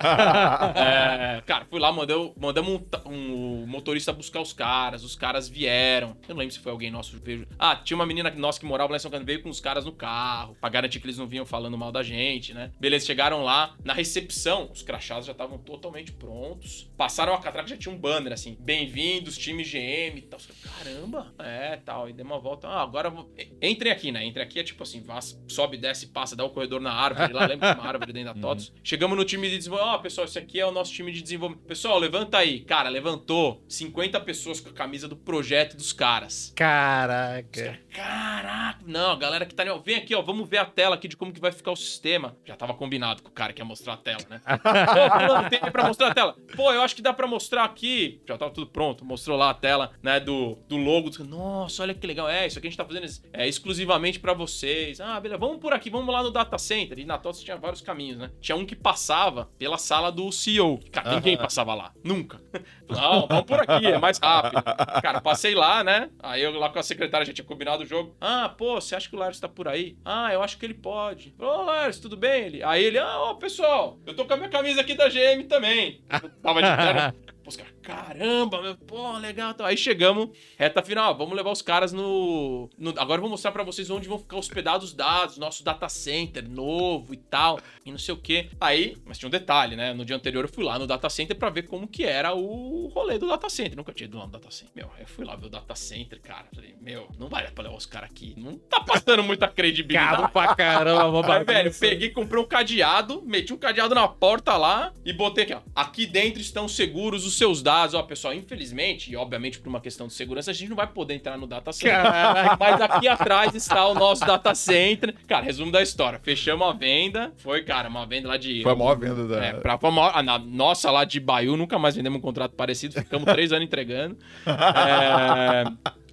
É, cara, fui lá, mandou, mandamos um, um motorista buscar os caras, os caras vieram. Eu não lembro se foi alguém nosso veio. Ah, tinha uma menina nossa que morava lá em São Caetano, veio com os caras no carro, pra garantir que eles não vinham falando mal da gente, né? Beleza, chegaram lá, na recepção, os crachados já estavam totalmente prontos. Passaram a catraca, já tinha um banner assim, bem-vindos, time GM e tal. Caramba, é, tal. E deu uma volta. Ah, agora vou... Entrem aqui, né? Entre aqui é tipo assim, vá, sobe, desce, passa, dá o corredor na árvore lá, lembra uma árvore dentro da TOTS. Chegamos no time de desenvolvimento. Ó, pessoal, esse aqui é o nosso time de desenvolvimento. Pessoal, levanta aí. Cara, levantou 50 pessoas com a camisa do projeto dos caras. Caraca. Caraca, não, a galera que tá ali, ó, vem aqui, ó, vamos ver a tela aqui de como que vai ficar o sistema. Já tava combinado com o cara que ia mostrar a tela, né? Pô, fulano, tem pra mostrar a tela. Pô, eu acho que dá pra mostrar aqui. Já tava tudo pronto, mostrou lá a tela, né, do, do logo. Nossa, olha que legal. É, isso aqui a gente tá fazendo é, exclusivamente pra vocês. Ah, beleza, vamos por aqui, vamos lá no data center. E na TOTS tinha vários caminhos, né? Tinha um que passava pela sala do CEO. Cara, ninguém passava lá, nunca. Não, vamos por aqui, é mais rápido. Cara, passei lá, né? Aí eu lá com a secretária já tinha combinado o jogo. Ah, pô, você acha que o Lars tá por aí? Ah, eu acho que ele pode. Ô, Lars, tudo bem? Ele... Aí ele, ah, ó, pessoal, eu tô com a minha camisa aqui da GM também. Eu tava de terno. Pô, os caras, caramba, meu, pô, legal. Então, aí chegamos, reta final, ó, vamos levar os caras no, no- Agora eu vou mostrar pra vocês onde vão ficar hospedados os dados, nosso data center novo e tal, e não sei o quê. Aí, mas tinha um detalhe, né? No dia anterior eu fui lá no data center pra ver como que era o rolê do data center. Nunca tinha ido lá no data center. Meu, eu fui lá ver o data center, cara. Falei, meu, não dar pra levar os caras aqui. Não tá passando muita credibilidade. Caro pra caramba, Aí, velho, peguei, comprei um cadeado, meti um cadeado na porta lá e botei aqui, ó. Aqui dentro estão seguros os seus dados. Ó, pessoal, infelizmente, e obviamente por uma questão de segurança, a gente não vai poder entrar no data center. Caraca. Mas aqui atrás está o nosso data center. Cara, resumo da história. Fechamos a venda. Foi, cara, uma venda lá de. Foi a maior venda da. É, pra, pra maior- a na- nossa lá de Baiu, nunca mais vendemos um contrato parecido. Ficamos três anos entregando. É,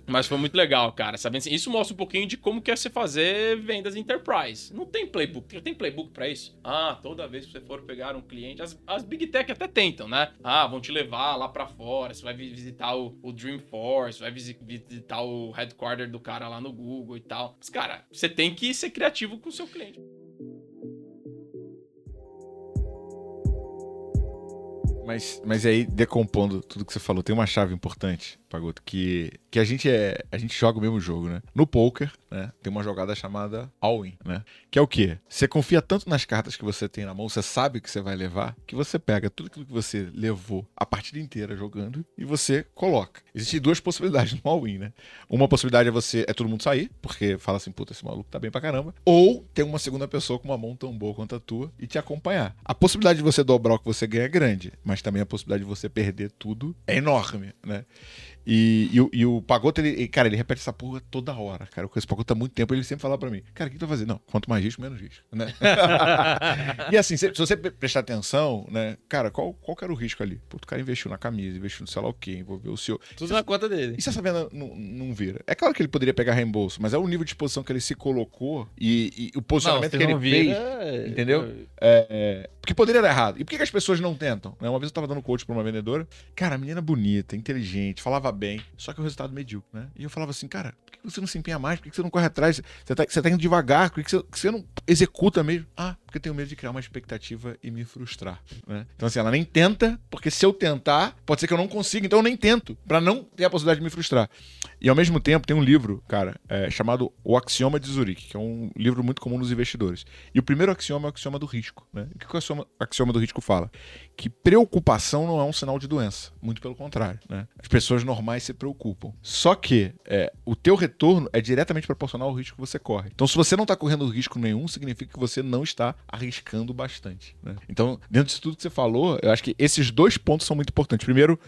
mas foi muito legal, cara. Sabendo assim, isso mostra um pouquinho de como que é você fazer vendas enterprise. Não tem playbook. Tem playbook pra isso? Ah, toda vez que você for pegar um cliente, as, as big tech até tentam, né? Ah, vão te levar lá pra fora. Você vai vi- visitar o, o Dreamforce, vai visi- visitar o headquarter do cara lá no Google e tal. Mas, cara, você tem que ser criativo com o seu cliente. Mas, mas aí, decompondo tudo que você falou, tem uma chave importante, Pagoto, que, que a gente é. A gente joga o mesmo jogo, né? No poker, né? tem uma jogada chamada all-in, né? Que é o quê? Você confia tanto nas cartas que você tem na mão, você sabe que você vai levar, que você pega tudo aquilo que você levou a partida inteira jogando e você coloca. Existem duas possibilidades no all-in, né? Uma possibilidade é você é todo mundo sair, porque fala assim, puta, esse maluco tá bem pra caramba. Ou tem uma segunda pessoa com uma mão tão boa quanto a tua e te acompanhar. A possibilidade de você dobrar o que você ganha é grande, mas também a possibilidade de você perder tudo é enorme, né? E, e, o- e o Pagoto, ele, cara, ele repete essa porra toda hora, cara. Eu conheço o Pagoto há muito tempo, ele sempre fala pra mim, cara, o que tu vai fazer? Não, quanto mais risco, menos risco, né? e assim, se, se você pre- prestar atenção, né, cara, qual, qual que era o risco ali? Pô, o cara investiu na camisa, investiu no sei lá o quê, envolveu o seu... Tudo na conta dele. E se essa venda não, não vira? É claro que ele poderia pegar reembolso, mas é o nível de exposição que ele se colocou e, e o posicionamento se que ele não fez. vira, entendeu? É, é, porque poderia dar errado. E por que, que as pessoas não tentam? Né? Uma vez eu tava dando coach pra uma vendedora. Cara, menina bonita, inteligente, falava bem, só que o resultado medíocre, né? E eu falava assim, cara, por que você não se empenha mais? Por que você não corre atrás? Você tá, você tá indo devagar, por que você, que você não executa mesmo? Ah, porque eu tenho medo de criar uma expectativa e me frustrar, né? Então assim, ela nem tenta, porque se eu tentar, pode ser que eu não consiga, então eu nem tento, pra não ter a possibilidade de me frustrar. E ao mesmo tempo tem um livro, cara, é, chamado O Axioma de Zurique, que é um livro muito comum nos investidores. E o primeiro axioma é o axioma do risco. Né? O que o axioma, axioma do risco fala? Que preocupação não é um sinal de doença. Muito pelo contrário. Né? As pessoas normais se preocupam. Só que é, o teu retorno é diretamente proporcional ao risco que você corre. Então, se você não está correndo risco nenhum, significa que você não está arriscando bastante. né? Então, dentro disso tudo que você falou, eu acho que esses dois pontos são muito importantes. Primeiro,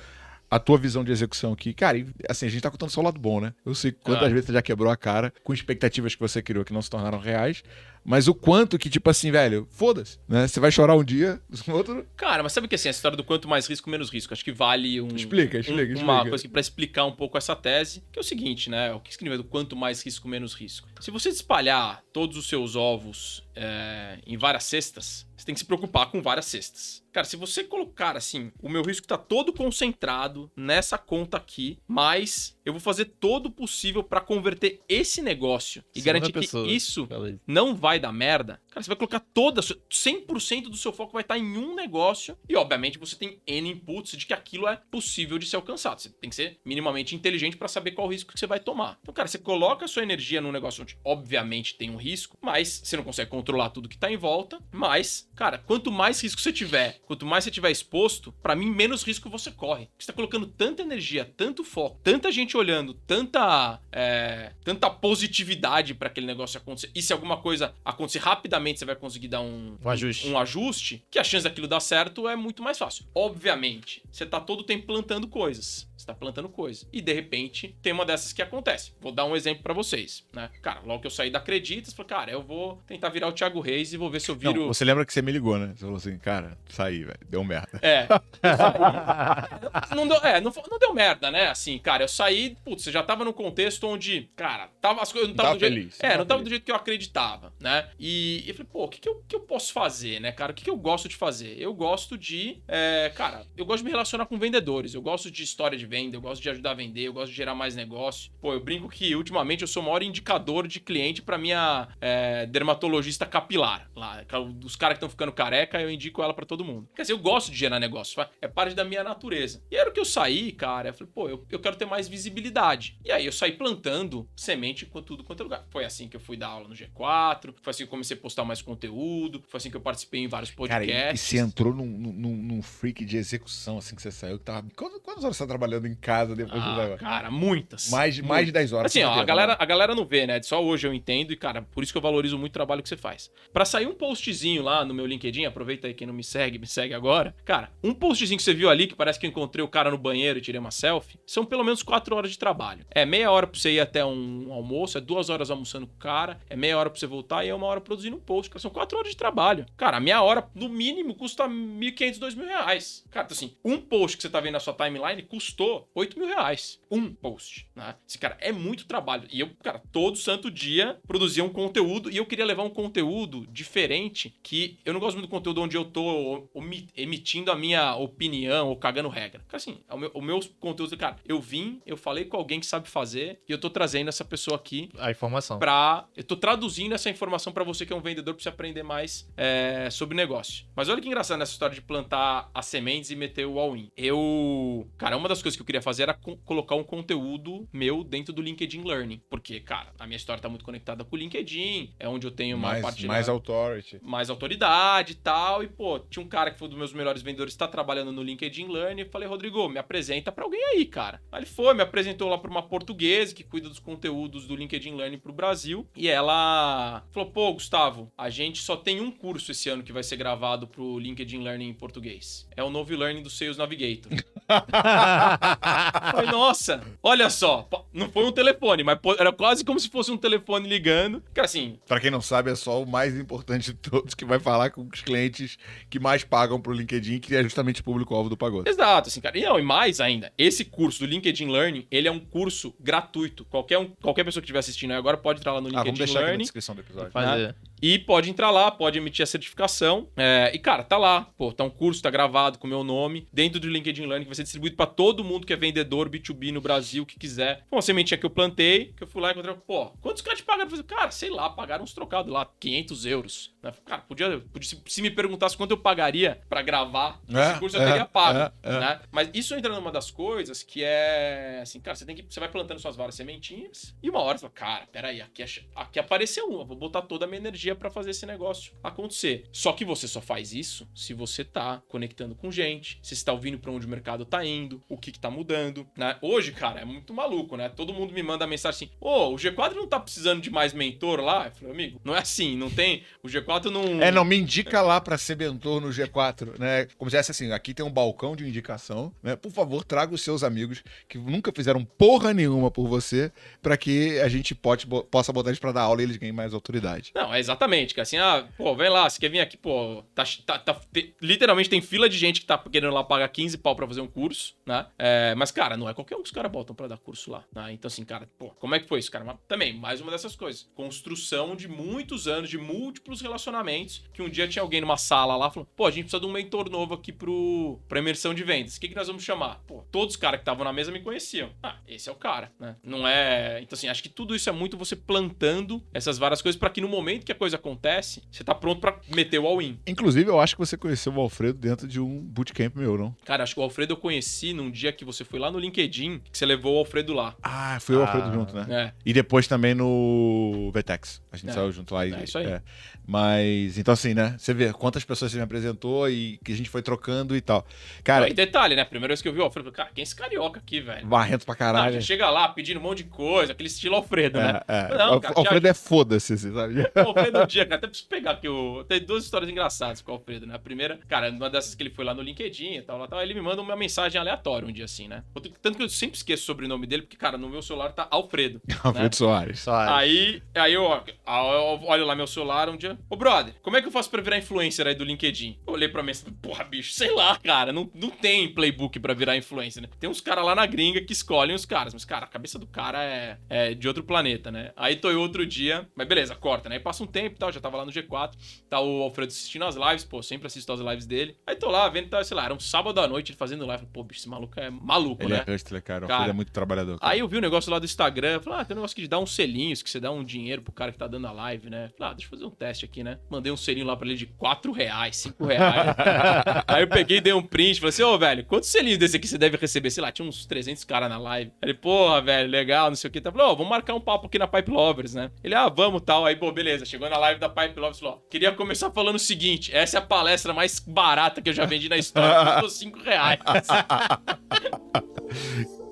a tua visão de execução aqui. Cara, assim, a gente tá contando só o lado bom, né? Eu sei quantas Ah. vezes você já quebrou a cara com expectativas que você criou que não se tornaram reais, mas o quanto que, tipo assim, velho, foda-se, né? Você vai chorar um dia, no outro. Cara, mas sabe que assim, a história do quanto mais risco, menos risco, acho que vale um. Explica, um- explica, Uma explica. coisa que pra explicar um pouco essa tese, que é o seguinte, né? O que significa do quanto mais risco, menos risco. Se você espalhar todos os seus ovos é, em várias cestas, você tem que se preocupar com várias cestas. Cara, se você colocar assim, o meu risco tá todo concentrado nessa conta aqui, mas eu vou fazer todo o possível pra converter esse negócio e Segunda garantir pessoa. que isso não vai dar merda, cara, você vai colocar toda, 100% do seu foco vai estar em um negócio e, obviamente, você tem N inputs de que aquilo é possível de ser alcançado. Você tem que ser minimamente inteligente para saber qual risco que você vai tomar. Então, cara, você coloca a sua energia num negócio onde, obviamente, tem um risco, mas você não consegue controlar tudo que tá em volta. Mas, cara, quanto mais risco você tiver, quanto mais você tiver exposto, para mim, menos risco você corre. Você tá colocando tanta energia, tanto foco, tanta gente olhando, tanta, é, tanta positividade para aquele negócio acontecer. E se alguma coisa acontecer rapidamente, você vai conseguir dar um, Um ajuste. um ajuste, que a chance daquilo dar certo é muito mais fácil. Obviamente, você tá todo o tempo plantando coisas. Você tá plantando coisas. E de repente, tem uma dessas que acontece. Vou dar um exemplo pra vocês, né? Cara, logo que eu saí da Acreditas, falei, cara, eu vou tentar virar o Thiago Reis e vou ver se eu viro. Não, você lembra que você me ligou, né? Você falou assim, cara, saí, velho, deu merda. É. não deu, é, não, não deu merda, né? Assim, cara, eu saí, putz, você já tava num contexto onde, cara, tava, as coisas não tava Tava do jeito. feliz, É, tava não tava feliz. do jeito que eu acreditava, né? E, e eu falei, pô, o que, que, eu, que eu posso fazer, né, cara? O que, que eu gosto de fazer? Eu gosto de. é, cara, eu gosto de me relacionar com vendedores. Eu gosto de história de venda, eu gosto de ajudar a vender, eu gosto de gerar mais negócio. Pô, eu brinco que ultimamente eu sou o maior indicador de cliente pra minha é, dermatologista capilar. Lá, os caras que estão ficando careca, eu indico ela pra todo mundo. Quer dizer, eu gosto de gerar negócio, é parte da minha natureza. E era o que eu saí, cara. Eu falei, pô, eu, eu quero ter mais visibilidade. E aí eu saí plantando semente com tudo quanto é lugar. Foi assim que eu fui dar aula no G4, foi assim que eu comecei a postar mais conteúdo, foi assim que eu participei em vários Cara, podcasts. e, e você entrou num, num, num freak de execução assim que você saiu. Que tava... Quantas horas você tá trabalhando em casa depois do Ah, negócio? cara, muitas. Mais, de- mais de 10 horas. Assim, ó, a galera, né? a galera não vê, né? Só hoje eu entendo e, cara, por isso que eu valorizo muito o trabalho que você faz. Pra sair um postzinho lá no meu LinkedIn, aproveita aí quem não me segue, me segue agora. Cara, um postzinho que você viu ali, que parece que eu encontrei o cara no banheiro e tirei uma selfie, são pelo menos quatro horas de trabalho. É meia hora pra você ir até um almoço, é duas horas almoçando com o cara, é meia hora pra você voltar e é uma hora produzindo um post. Cara, são quatro horas de trabalho. Cara, a minha hora, no mínimo, custa 1.500, 2 mil reais. Cara, então, assim, um post que você tá vendo na sua timeline custou 8 mil reais. Um post, né? Esse cara é muito trabalho. E eu, cara, todo santo dia produzia um conteúdo e eu queria levar um conteúdo diferente que eu não gosto muito do conteúdo onde eu tô emitindo a minha opinião ou cagando regra. Cara, assim, o meu, o meu conteúdo, cara, eu vim, eu falei com alguém que sabe fazer e eu tô trazendo essa pessoa aqui A informação. pra. Eu tô traduzindo essa informação pra você que é um vendedor pra você aprender mais é, sobre negócio. Mas olha que engraçado nessa história de plantar as sementes e meter o all-in. Eu. Cara, uma das coisas que eu queria fazer era co- colocar um conteúdo meu dentro do LinkedIn Learning. Porque, cara, a minha história tá muito conectada com o LinkedIn, é onde eu tenho uma mais, parte mais authority. mais autoridade e tal. E, pô, tinha um cara que foi um dos meus melhores vendedores, tá trabalhando no LinkedIn Learning. Eu falei, Rodrigo, me apresenta pra alguém aí, cara. Aí ele foi, me apresentou lá pra uma portuguesa que cuida dos conteúdos do LinkedIn Learning pro Brasil. E ela falou, pô, Gustavo, a gente só tem um curso esse ano que vai ser gravado pro LinkedIn Learning em português. É o novo Learning do Sales Navigator. Falei, nossa, olha só, não foi um telefone, mas era quase como se fosse um telefone ligando. Cara, assim, Pra quem não sabe, é só o mais importante de todos que vai falar com os clientes que mais pagam pro LinkedIn, que é justamente o público-alvo do Pagoda. Exato, assim, cara. E não, e mais ainda, esse curso do LinkedIn Learning, ele é um curso gratuito. Qualquer, um, qualquer pessoa que estiver assistindo aí agora pode entrar lá no Ah, vamos LinkedIn deixar aqui na Learning descrição do episódio. Fazer. E pode entrar lá, pode emitir a certificação. É, e, cara, tá lá. Pô, tá um curso, tá gravado com o meu nome, dentro do LinkedIn Learning, que vai ser distribuído pra todo mundo que é vendedor B2B no Brasil, que quiser. Foi uma sementinha que eu plantei, que eu fui lá e encontrei, pô, quantos caras te pagaram? Falei, cara, sei lá, pagaram uns trocados lá, 500 euros. Né? Cara, podia, podia se- se me perguntasse quanto eu pagaria pra gravar É, esse curso, eu é, teria pago. é, é. né? Mas isso entra numa das coisas que é assim, cara, você tem que. Você vai plantando suas várias sementinhas e uma hora você fala, cara, peraí, aqui, aqui apareceu uma, vou botar toda a minha energia pra fazer esse negócio acontecer. Só que você só faz isso se você tá conectando com gente, se você tá ouvindo pra onde o mercado tá indo, o que que tá mudando, né? Hoje, cara, é muito maluco, né? Todo mundo me manda mensagem assim: ô, o G4 não tá precisando de mais mentor lá? Eu falei, amigo, não é assim, não tem. O G4 não. É, não, me indica lá pra ser mentor no G4, né? Como se fosse assim, aqui tem um balcão de indicação, né? Por favor, traga os seus amigos que nunca fizeram porra nenhuma por você, pra que a gente pode, possa botar eles pra dar aula e eles ganhem mais autoridade. Não, é exatamente, que assim, ah, pô, vem lá, você quer vir aqui, pô, tá, tá- tá- te- literalmente tem fila de gente que tá querendo lá pagar 15 pau pra fazer um curso, né? É, mas, cara, não é qualquer um que os caras botam pra dar curso lá, né? Então, assim, cara, pô, como é que foi isso, cara? Mas, também, mais uma dessas coisas. Construção de muitos anos, de múltiplos relacionamentos, que um dia tinha alguém numa sala lá falando, pô, a gente precisa de um mentor novo aqui pro, pra imersão de vendas. O que, que nós vamos chamar? Pô, todos os caras que estavam na mesa me conheciam. Ah, esse é o cara, né? Não é... Então, assim, acho que tudo isso é muito você plantando essas várias coisas pra que no momento que a coisa acontece, você tá pronto pra meter o all-in. Inclusive, eu acho que você conheceu o Alfredo dentro de um bootcamp meu, não? Cara, acho que o Alfredo eu conheci num dia que você foi lá no LinkedIn, que você levou o Alfredo lá. Ah, foi o Ah. Alfredo junto, né? É. E depois também no Vetex. A gente É. saiu junto lá. E, É isso aí. Mas, então assim, né? Você vê quantas pessoas você me apresentou e que a gente foi trocando e tal. Cara, e detalhe, né? Primeira vez que eu vi o Alfredo, eu falei, cara, quem é esse carioca aqui, velho? barrento pra caralho. já chega lá pedindo um monte de coisa, aquele estilo Alfredo, né? É, é. Não, cara, Alfredo é foda-se, assim, sabe? O Alfredo um dia, cara, até preciso pegar aqui o. Tem duas histórias engraçadas com o Alfredo, né? A primeira, cara, uma dessas que ele foi lá no LinkedIn e tal, lá, tal, ele me manda uma mensagem aleatória um dia assim, né? Tanto que eu sempre esqueço o sobrenome dele, porque, cara, no meu celular tá Alfredo. Alfredo Soares. Só Aí, aí eu, ó, eu olho lá meu celular um dia. Ô, brother, como é que eu faço pra virar influencer aí do LinkedIn? Eu olhei pra mim e falei, porra, bicho, sei lá, cara. Não, não tem playbook pra virar influencer, né? Tem uns caras lá na gringa que escolhem os caras. Mas, cara, a cabeça do cara é, é de outro planeta, né? Aí tô eu outro dia. Mas beleza, corta, né? Aí passa um tempo e tal, já tava lá no G4. Tá o Alfredo assistindo as lives, pô, sempre assisto as lives dele. Aí tô lá vendo, tá, sei lá, era um sábado à noite ele fazendo live. Pô, bicho, esse maluco é maluco, Ele né? é hustler, cara. O Cara, Alfredo é muito trabalhador. cara. Aí eu vi o negócio lá do Instagram, falei, ah, tem um negócio de dar uns selinhos, que você dá um dinheiro pro cara que tá dando a live, né? Falei, ah, deixa eu fazer um teste aqui, né? Mandei um selinho lá pra ele de 4 reais, 5 reais. Aí eu peguei, dei um print, falei assim, ô, velho, quantos selinhos desse aqui você deve receber? Sei lá, tinha uns 300 caras na live. Aí ele, porra, velho, legal, não sei o que. Tá, falei, ó, vamos marcar um papo aqui na Pipe Lovers, né? Ele, ah, vamos, tal. Aí, pô, beleza, chegou na live da Pipe Lovers, falou, ó, queria começar falando o seguinte, essa é a palestra mais barata que eu já vendi na história, custou 5 reais.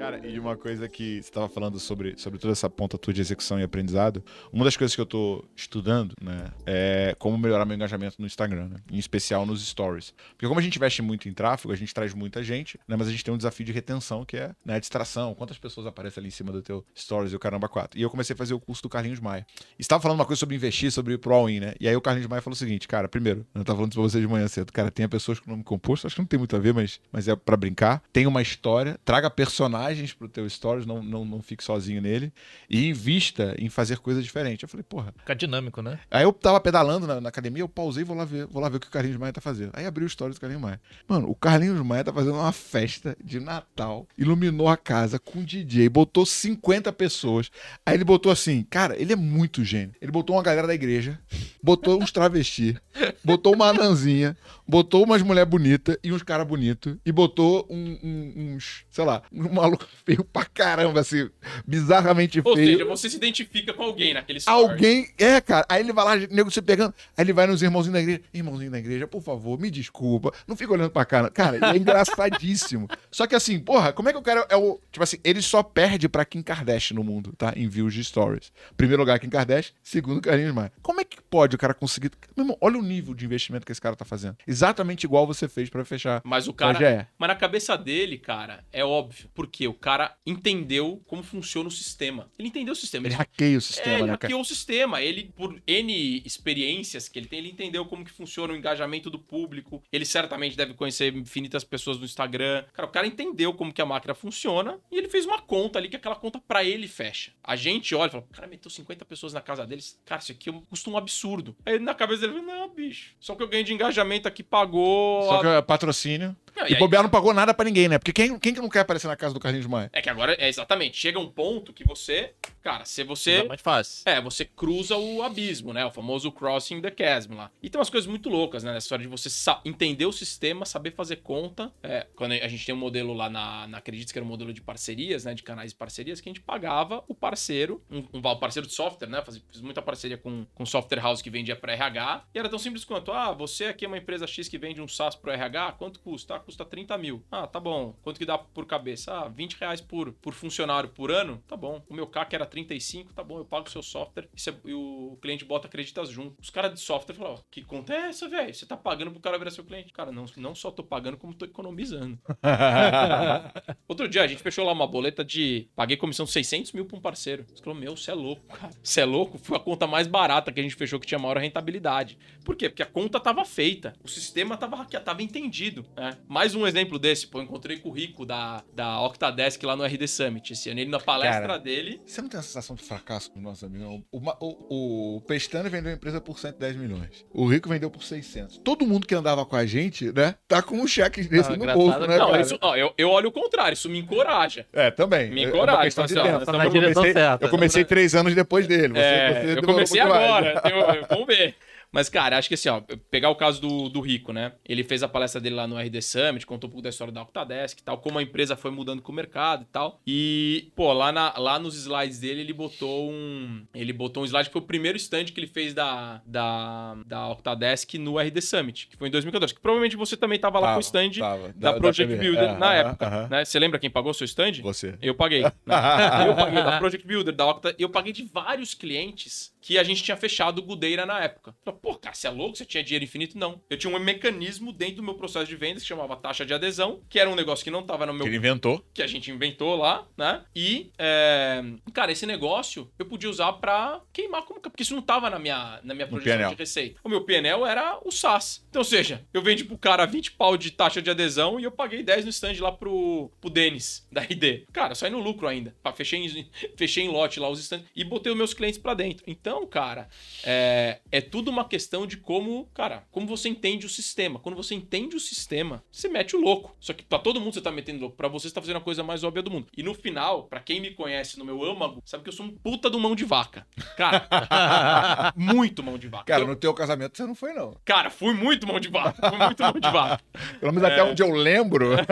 Cara, e uma coisa que você tava falando sobre, sobre toda essa ponta tua de execução e aprendizado, uma das coisas que eu tô estudando, né, é como melhorar meu engajamento no Instagram, né, em especial nos stories. Porque como a gente investe muito em tráfego, a gente traz muita gente, né, mas a gente tem um desafio de retenção, que é, né, a distração, quantas pessoas aparecem ali em cima do teu stories e o caramba quatro. E eu comecei a fazer o curso do Carlinhos Maia. E estava falando uma coisa sobre investir, sobre ir pro all-in, né, e aí o Carlinhos Maia falou o seguinte, cara, primeiro, eu tava falando isso pra você de manhã cedo, cara, tenha pessoas com nome composto, acho que não tem muito a ver, mas, mas é pra brincar, tem uma história, traga personagens imagens pro teu stories, não, não, não fique sozinho nele. E invista em fazer coisas diferentes. Eu falei, porra. Fica dinâmico, né? Aí eu tava pedalando na, na academia, eu pausei e vou lá ver, vou lá ver o que o Carlinhos Maia tá fazendo. Aí abri o stories do Carlinhos Maia. Mano, o Carlinhos Maia tá fazendo uma festa de Natal, iluminou a casa com DJ, botou 50 pessoas. Aí ele botou assim, cara, ele é muito gênio. Ele botou uma galera da igreja, botou uns travesti, botou uma anãzinha, botou umas mulher bonita e uns cara bonito e botou um- um- uns, sei lá, um maluco feio pra caramba, assim, bizarramente Ou feio. seja, você se identifica com alguém naquele story. Alguém. É, cara. Aí ele vai lá, nego se pegando. Aí ele vai nos irmãozinhos da igreja. Irmãozinho da igreja, por favor, me desculpa. Não fica olhando pra cara. Cara, é engraçadíssimo. Só que assim, porra, como é que o cara é o. Tipo assim, ele só perde pra Kim Kardashian no mundo, tá? Em views de stories. Primeiro lugar, Kim Kardashian. Segundo, Carlinhos Maia. Como é que pode o cara conseguir. Meu irmão, olha o nível de investimento que esse cara tá fazendo. Exatamente igual você fez pra fechar. Mas o cara. Mas na cabeça dele, cara, é óbvio. Porque o cara entendeu como funciona o sistema. Ele entendeu o sistema. Ele hackeia o é, sistema, ele né, hackeou o sistema. Ele, por N experiências que ele tem, ele entendeu como que funciona o engajamento do público. Ele certamente deve conhecer infinitas pessoas no Instagram. Cara, o cara entendeu como que a máquina funciona e ele fez uma conta ali que aquela conta pra ele fecha. A gente olha e fala, cara meteu 50 pessoas na casa deles. Cara, isso aqui custa um absurdo. Aí na cabeça dele, não, bicho. Só que eu ganhei de engajamento aqui pagou. Só que é patrocínio. Não, E aí- bobear não pagou nada pra ninguém, né? Porque quem, quem que não quer aparecer na casa do Carlinhos Maia? É que agora é exatamente. Chega um ponto que você. Cara, se você. É mais fácil. É, você cruza o abismo, né? O famoso crossing the chasm lá. E tem umas coisas muito loucas, né? Nessa história de você entender o sistema, saber fazer conta. É, quando a gente tem um modelo lá na, na Acredite, que era um modelo de parcerias, né? De canais de parcerias, que a gente pagava o parceiro, um, um parceiro de software, né? Fazia, fiz muita parceria com, com software house que vendia para RH. E era tão simples quanto: ah, você aqui é uma empresa X que vende um SaaS pro RH, quanto custa? Ah, custa 30 mil. Ah, tá bom. Quanto que dá por cabeça? Ah, 20 reais por, por funcionário por ano? Tá bom. O meu CAC era 35, tá bom, eu pago o seu software e, você- e o cliente bota acreditas junto. Os caras de software falaram, ó, que conta é essa, velho? Você tá pagando pro cara virar seu cliente. Cara, não, não só tô pagando, como tô economizando. Outro dia a gente fechou lá uma boleta de. Paguei comissão de 600 mil pra um parceiro. Você falou, meu, você é louco, cara. Você é louco? Foi a conta mais barata que a gente fechou que tinha maior rentabilidade. Por quê? Porque a conta tava feita. O sistema tava tava entendido. né? Mais um exemplo desse, pô, eu encontrei com o Rico da, da Octadesk lá no RD Summit esse ano. Ele na palestra Cara. dele. Você não tem a sensação de fracasso com os nossos amigos? não? O, o, o Pestana vendeu a empresa por 110 milhões. O Rico vendeu por 600. Todo mundo que andava com a gente, né? Tá com um cheque desse Ah, no bolso, né, não, cara? isso, ó, eu, eu olho o contrário, isso me encoraja. É, também. Me É encoraja, uma questão de então, assim, ó, tá na Eu comecei, eu comecei três anos depois dele. Você, É, você eu comecei agora. eu- vamos ver. Mas, cara, acho que assim, ó, pegar o caso do, do Rico, né? Ele fez a palestra dele lá no RD Summit, contou um pouco da história da Octadesk e tal, como a empresa foi mudando com o mercado e tal. E, pô, lá, na- lá nos slides dele, ele botou um. Ele botou um slide que foi o primeiro stand que ele fez da, da, da Octadesk no RD Summit, que foi em 2014. Que provavelmente você também tava lá com o stand tava. da, Project PB. Builder É, na aham, época. aham. Né? Você lembra quem pagou o seu stand? Você. Eu paguei. né? eu paguei da Project Builder, da Octa. Eu paguei de vários clientes que a gente tinha fechado o Gudeira na época. Falei, Pô, cara, você é louco? Você tinha dinheiro infinito? Não. Eu tinha um mecanismo dentro do meu processo de vendas que chamava taxa de adesão, que era um negócio que não tava no meu Que ele inventou. que a gente inventou lá, né? E, é, cara, esse negócio eu podia usar pra queimar como porque isso não tava na minha, na minha projeção de receita. O meu PNL era o SaaS. Então, ou seja, eu vendi pro cara 20 pau de taxa de adesão e eu paguei 10 no stand lá pro, pro Denis, da RD. Cara, saí no lucro ainda. Fechei, em, fechei em lote lá os stands e botei os meus clientes pra dentro. Então, cara, é, é tudo uma questão de como, cara, como você entende o sistema. Quando você entende o sistema, você mete o louco. Só que pra todo mundo você tá metendo louco. Pra você, você tá fazendo a coisa mais óbvia do mundo. E no final, pra quem me conhece no meu âmago, sabe que eu sou um puta do mão de vaca. Cara, muito mão de vaca. Cara, Eu- no teu casamento você não foi, não. cara, fui muito mão de vaca. Fui muito mão de vaca. Pelo menos até onde eu lembro.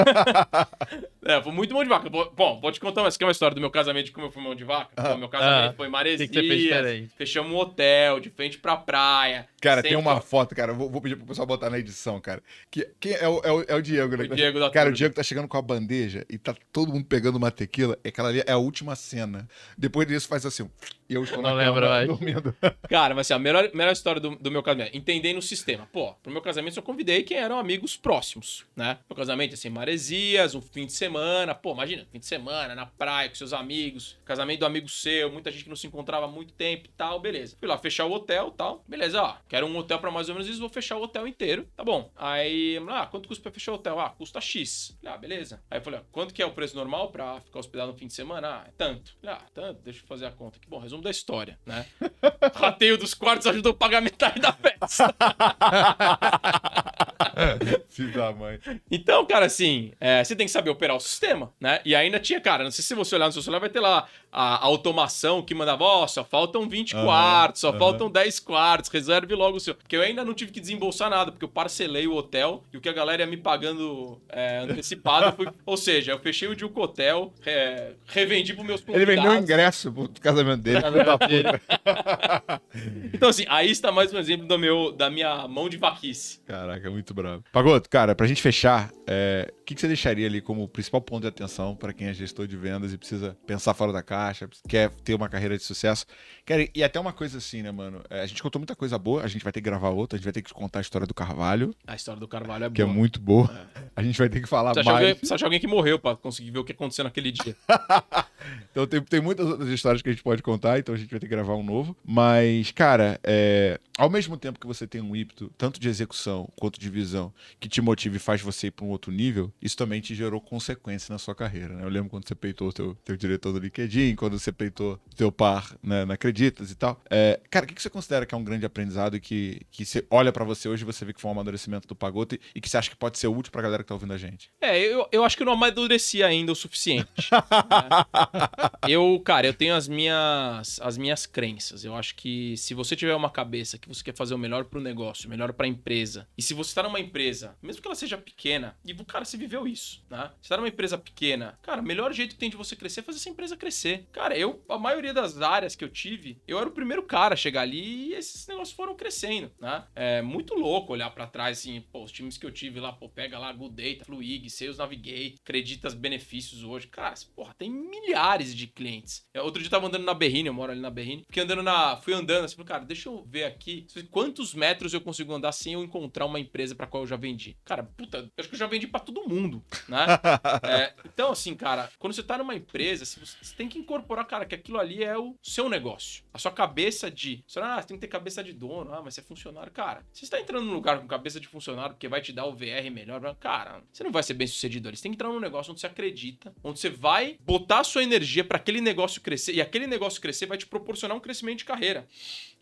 É, foi muito mão de vaca. Bo- Bom, vou te contar uma, você quer uma história do meu casamento de como eu fui mão de vaca? Pô, meu casamento Ah. foi em Maresias. que Fechamos um hotel de frente pra praia. Cara, Sem tem uma to- foto, cara. eu Vou, vou pedir pro pessoal botar na edição, cara. Que, quem é, o, é, o, é o Diego, né? O Diego da Cara, o. Diego tá chegando com a bandeja e tá todo mundo pegando uma tequila. É aquela ali é a última cena. Depois disso faz assim. E eu estou Não na lembro cama, dormindo. Cara, mas assim, a melhor, melhor história do, do meu casamento, entendendo o sistema. Pô, pro meu casamento eu convidei quem eram amigos próximos, né? Meu casamento, assim, Maresias, um fim de semana. Pô, imagina, fim de semana, na praia, com seus amigos. Casamento do amigo seu, muita gente que não se encontrava há muito tempo e tal, beleza. Fui lá fechar o hotel e tal. Beleza, ó. Quero um hotel pra mais ou menos isso, vou fechar o hotel inteiro. Tá bom. Aí, ah, quanto custa pra fechar o hotel? Ah, custa X. Falei, ah, beleza. Aí eu falei, ah, quanto que é o preço normal pra ficar hospedado no fim de semana? Ah, é tanto. Falei, ah, tanto, deixa eu fazer a conta. Que bom, resumo da história, né? Rateio dos quartos ajudou a pagar metade da festa. Filho da mãe. Então, cara, assim, é, você tem que saber operar o sistema, né? E ainda tinha, cara, não sei se você olhar no seu celular, vai ter lá a, a automação que mandava, ó, só faltam 20 Aham, quartos, só aham. faltam 10 quartos, reserve logo o seu. Porque eu ainda não tive que desembolsar nada, porque eu parcelei o hotel e o que a galera ia me pagando é, antecipado. fui- ou seja, eu fechei o Dilco Hotel, é, revendi pros meus Ele vendeu o convidados. ingresso pro casamento dele. Então, assim, aí está mais um exemplo do meu, da minha mão de vaquice. Caraca, muito bravo. Pagoto, cara, pra gente fechar, é, o que, que você deixaria ali como principal ponto de atenção pra quem é gestor de vendas e precisa pensar fora da caixa, quer ter uma carreira de sucesso? Cara, e até uma coisa assim, né, mano? É, a gente contou muita coisa boa, a gente vai ter que gravar outra, a gente vai ter que contar a história do Carvalho, A história do Carvalho é boa. que é muito boa. A gente vai ter que falar Precisa achar, mais. alguém, precisa achar alguém que morreu pra conseguir ver o que aconteceu naquele dia. Então tem, tem muitas outras histórias que a gente pode contar, então a gente vai ter que gravar um novo. Mas, cara, é, ao mesmo tempo que você tem um ímpeto, tanto de execução quanto de visão, que te motiva e faz você ir para um outro nível, isso também te gerou consequência na sua carreira, né? Eu lembro quando você peitou o teu, teu diretor do LinkedIn, quando você peitou o teu par né, na Acreditas e tal. É, cara, o que que você considera que é um grande aprendizado e que, que você olha para você hoje e você vê que foi um amadurecimento do Pagoto e, e que você acha que pode ser útil pra galera que tá ouvindo a gente? É, eu, eu acho que eu não amadureci ainda o suficiente. né? Eu, cara, eu tenho as minhas, as minhas crenças. Eu acho que se você tiver uma cabeça que você quer fazer o melhor pro negócio, o melhor pra empresa, e se você tá numa empresa, mesmo que ela seja pequena, e, cara, você viveu isso, né? Você tá numa empresa pequena, cara, o melhor jeito que tem de você crescer é fazer essa empresa crescer. Cara, eu, a maioria das áreas que eu tive, eu era o primeiro cara a chegar ali e esses negócios foram crescendo, né? É muito louco olhar pra trás, assim, pô, os times que eu tive lá, pô, pega lá Good Data, Fluig, Sales Navigate, Creditas Benefícios hoje. Cara, porra, tem milhares de clientes. Eu, outro dia eu tava andando na Berrine, eu moro ali na Berrine, fiquei andando na. Fui andando assim, cara, deixa eu ver aqui quantos metros eu consigo andar sem eu encontrar uma empresa pra qual eu já vendi. Cara, puta, eu acho que eu já vendi pra todo mundo, né? É, então, assim, cara, quando você tá numa empresa, assim, você tem que incorporar, cara, que aquilo ali é o seu negócio. A sua cabeça de. Você, ah, tem que ter cabeça de dono, ah, mas você é funcionário. Cara, você está entrando num lugar com cabeça de funcionário porque vai te dar o VR melhor. Cara, você não vai ser bem sucedido ali. Você tem que entrar num negócio onde você acredita, onde você vai botar a sua energia pra aquele negócio crescer. E aquele negócio crescer vai te proporcionar um crescimento de carreira.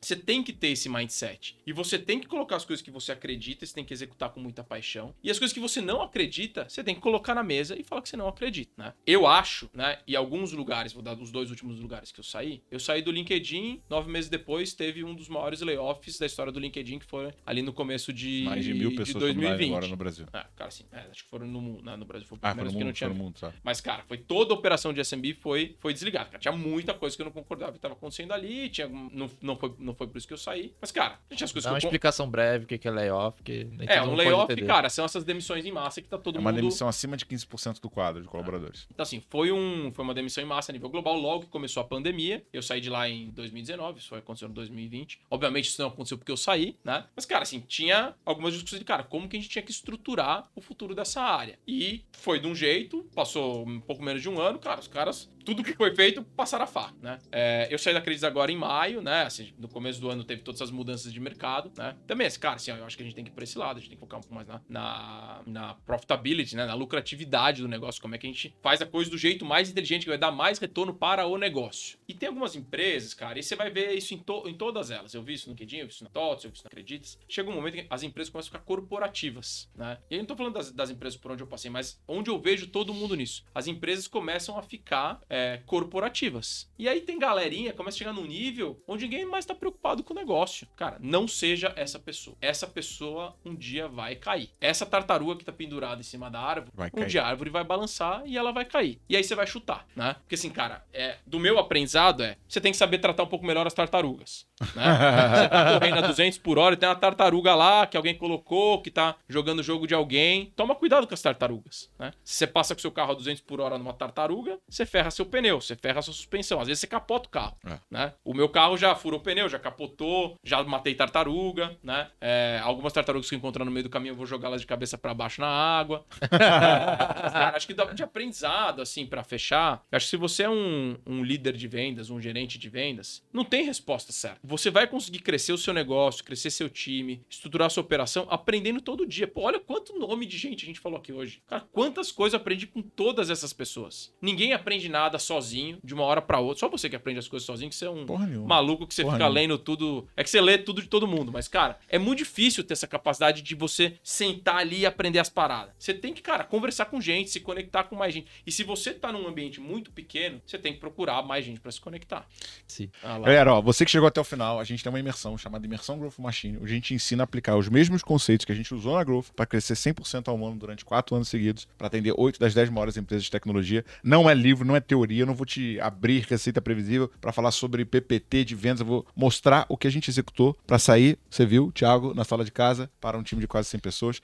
Você tem que ter esse mindset. E você tem que colocar as coisas que você acredita, você tem que executar com muita paixão. E as coisas que você não acredita, você tem que colocar na mesa e falar que você não acredita, né? Eu acho, né? E alguns lugares, vou dar dos dois últimos lugares que eu saí, eu saí do LinkedIn, nove meses depois teve um dos maiores layoffs da história do LinkedIn, que foi ali no começo de, Mais de mil pessoas estão live 2020. agora no Brasil. Ah, cara, assim, é, acho que foram no, mundo, né, no Brasil, foi Ah, menos no que não tinha mundo, tá. mas, cara, foi toda a operação de SMB foi, foi desligada. Cara. Tinha muita coisa que eu não concordava que estava acontecendo ali. Tinha, não, não, foi, não foi por isso que eu saí. Mas, cara, tinha as coisas Dá uma que eu. con- explicação breve o que é layoff, que nem É, um layoff, cara, são essas demissões em massa que tá todo É uma mundo. demissão acima de 15% do quadro de colaboradores. Então, assim, foi, um, foi uma demissão em massa a nível global. Logo que começou a pandemia, eu saí de lá em 2019, isso aconteceu em 2020. Obviamente, isso não aconteceu porque eu saí, né? Mas, cara, assim, tinha algumas discussões de, cara, como que a gente tinha que estruturar o futuro dessa área. E foi de um jeito, passou um pouco menos de um ano, cara, os caras. Tudo que foi feito, passaram a faca, né? É, eu saí da crise agora em maio, né? Assim, no começo do ano teve todas essas mudanças de mercado, né? Também, assim, cara, assim, eu acho que a gente tem que ir por esse lado, a gente tem que focar um pouco mais na, na, na profitability, né? Na lucratividade do negócio, como é que a gente faz a coisa do jeito mais inteligente, que vai dar mais retorno para o negócio. E tem algumas empresas, cara, e você vai ver isso em, to- em todas elas. Eu vi isso no LinkedIn, eu vi isso na TOTS, eu vi isso na Acreditas. Chega um momento que as empresas começam a ficar corporativas, né? E eu não tô falando das, das empresas por onde eu passei, mas onde eu vejo todo mundo nisso. As empresas começam a ficar é, corporativas. E aí tem galerinha, começa a chegar num nível onde ninguém mais tá preocupado com o negócio. Cara, não seja essa pessoa. Essa pessoa um dia vai cair. Essa tartaruga que tá pendurada em cima da árvore, Vai um cair. dia a árvore vai balançar e ela vai cair. E aí você vai chutar, né? Porque assim, cara, é, do meu aprendizado é, você tem que saber tratar um pouco melhor as tartarugas, né? você tá correndo a 200 por hora e tem uma tartaruga lá que alguém colocou, que tá jogando o jogo de alguém. Toma cuidado com as tartarugas, né? Se você passa com seu carro a 200 por hora numa tartaruga, você ferra seu seu pneu, você ferra a sua suspensão. Às vezes você capota o carro, É. né? O meu carro já furou o pneu, já capotou, já matei tartaruga, né? É, algumas tartarugas que eu encontrar no meio do caminho eu vou jogá-las de cabeça pra baixo na água. Acho que dá de aprendizado, assim, pra fechar. Acho que se você é um, um líder de vendas, um gerente de vendas, não tem resposta certa. Você vai conseguir crescer o seu negócio, crescer seu time, estruturar a sua operação, aprendendo todo dia. Pô, olha quanto nome de gente a gente falou aqui hoje. Cara, quantas coisas eu aprendi com todas essas pessoas. Ninguém aprende nada sozinho, de uma hora pra outra. Só você que aprende as coisas sozinho, que você é um maluco que você Porra fica nenhuma. lendo tudo. É que você lê tudo de todo mundo, mas, cara, é muito difícil ter essa capacidade de você sentar ali e aprender as paradas. Você tem que, cara, conversar com gente, se conectar com mais gente. E se você tá num ambiente muito pequeno, você tem que procurar mais gente pra se conectar. Sim. Ah. Galera, ó, você que chegou até o final, a gente tem uma imersão chamada Imersão Growth Machine. onde A gente ensina a aplicar os mesmos conceitos que a gente usou na Growth para crescer 100% ao ano durante 4 anos seguidos, para atender 8 das 10 maiores empresas de tecnologia. Não é livro, não é teoria, eu não vou te abrir receita previsível para falar sobre PPT de vendas, eu vou mostrar o que a gente executou para sair, você viu, Thiago, na sala de casa, para um time de quase 100 pessoas.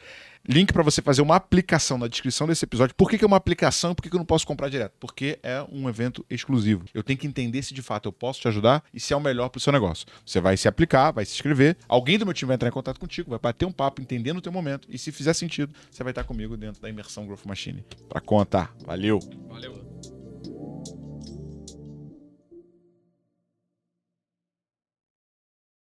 Link para você fazer uma aplicação na descrição desse episódio. Por que, que é uma aplicação? Por que, que eu não posso comprar direto? Porque é um evento exclusivo. Eu tenho que entender se de fato eu posso te ajudar e se é o melhor para o seu negócio. Você vai se aplicar, vai se inscrever, alguém do meu time vai entrar em contato contigo, vai bater um papo, entendendo o teu momento e se fizer sentido, você vai estar comigo dentro da imersão Growth Machine para contar. Valeu! Valeu.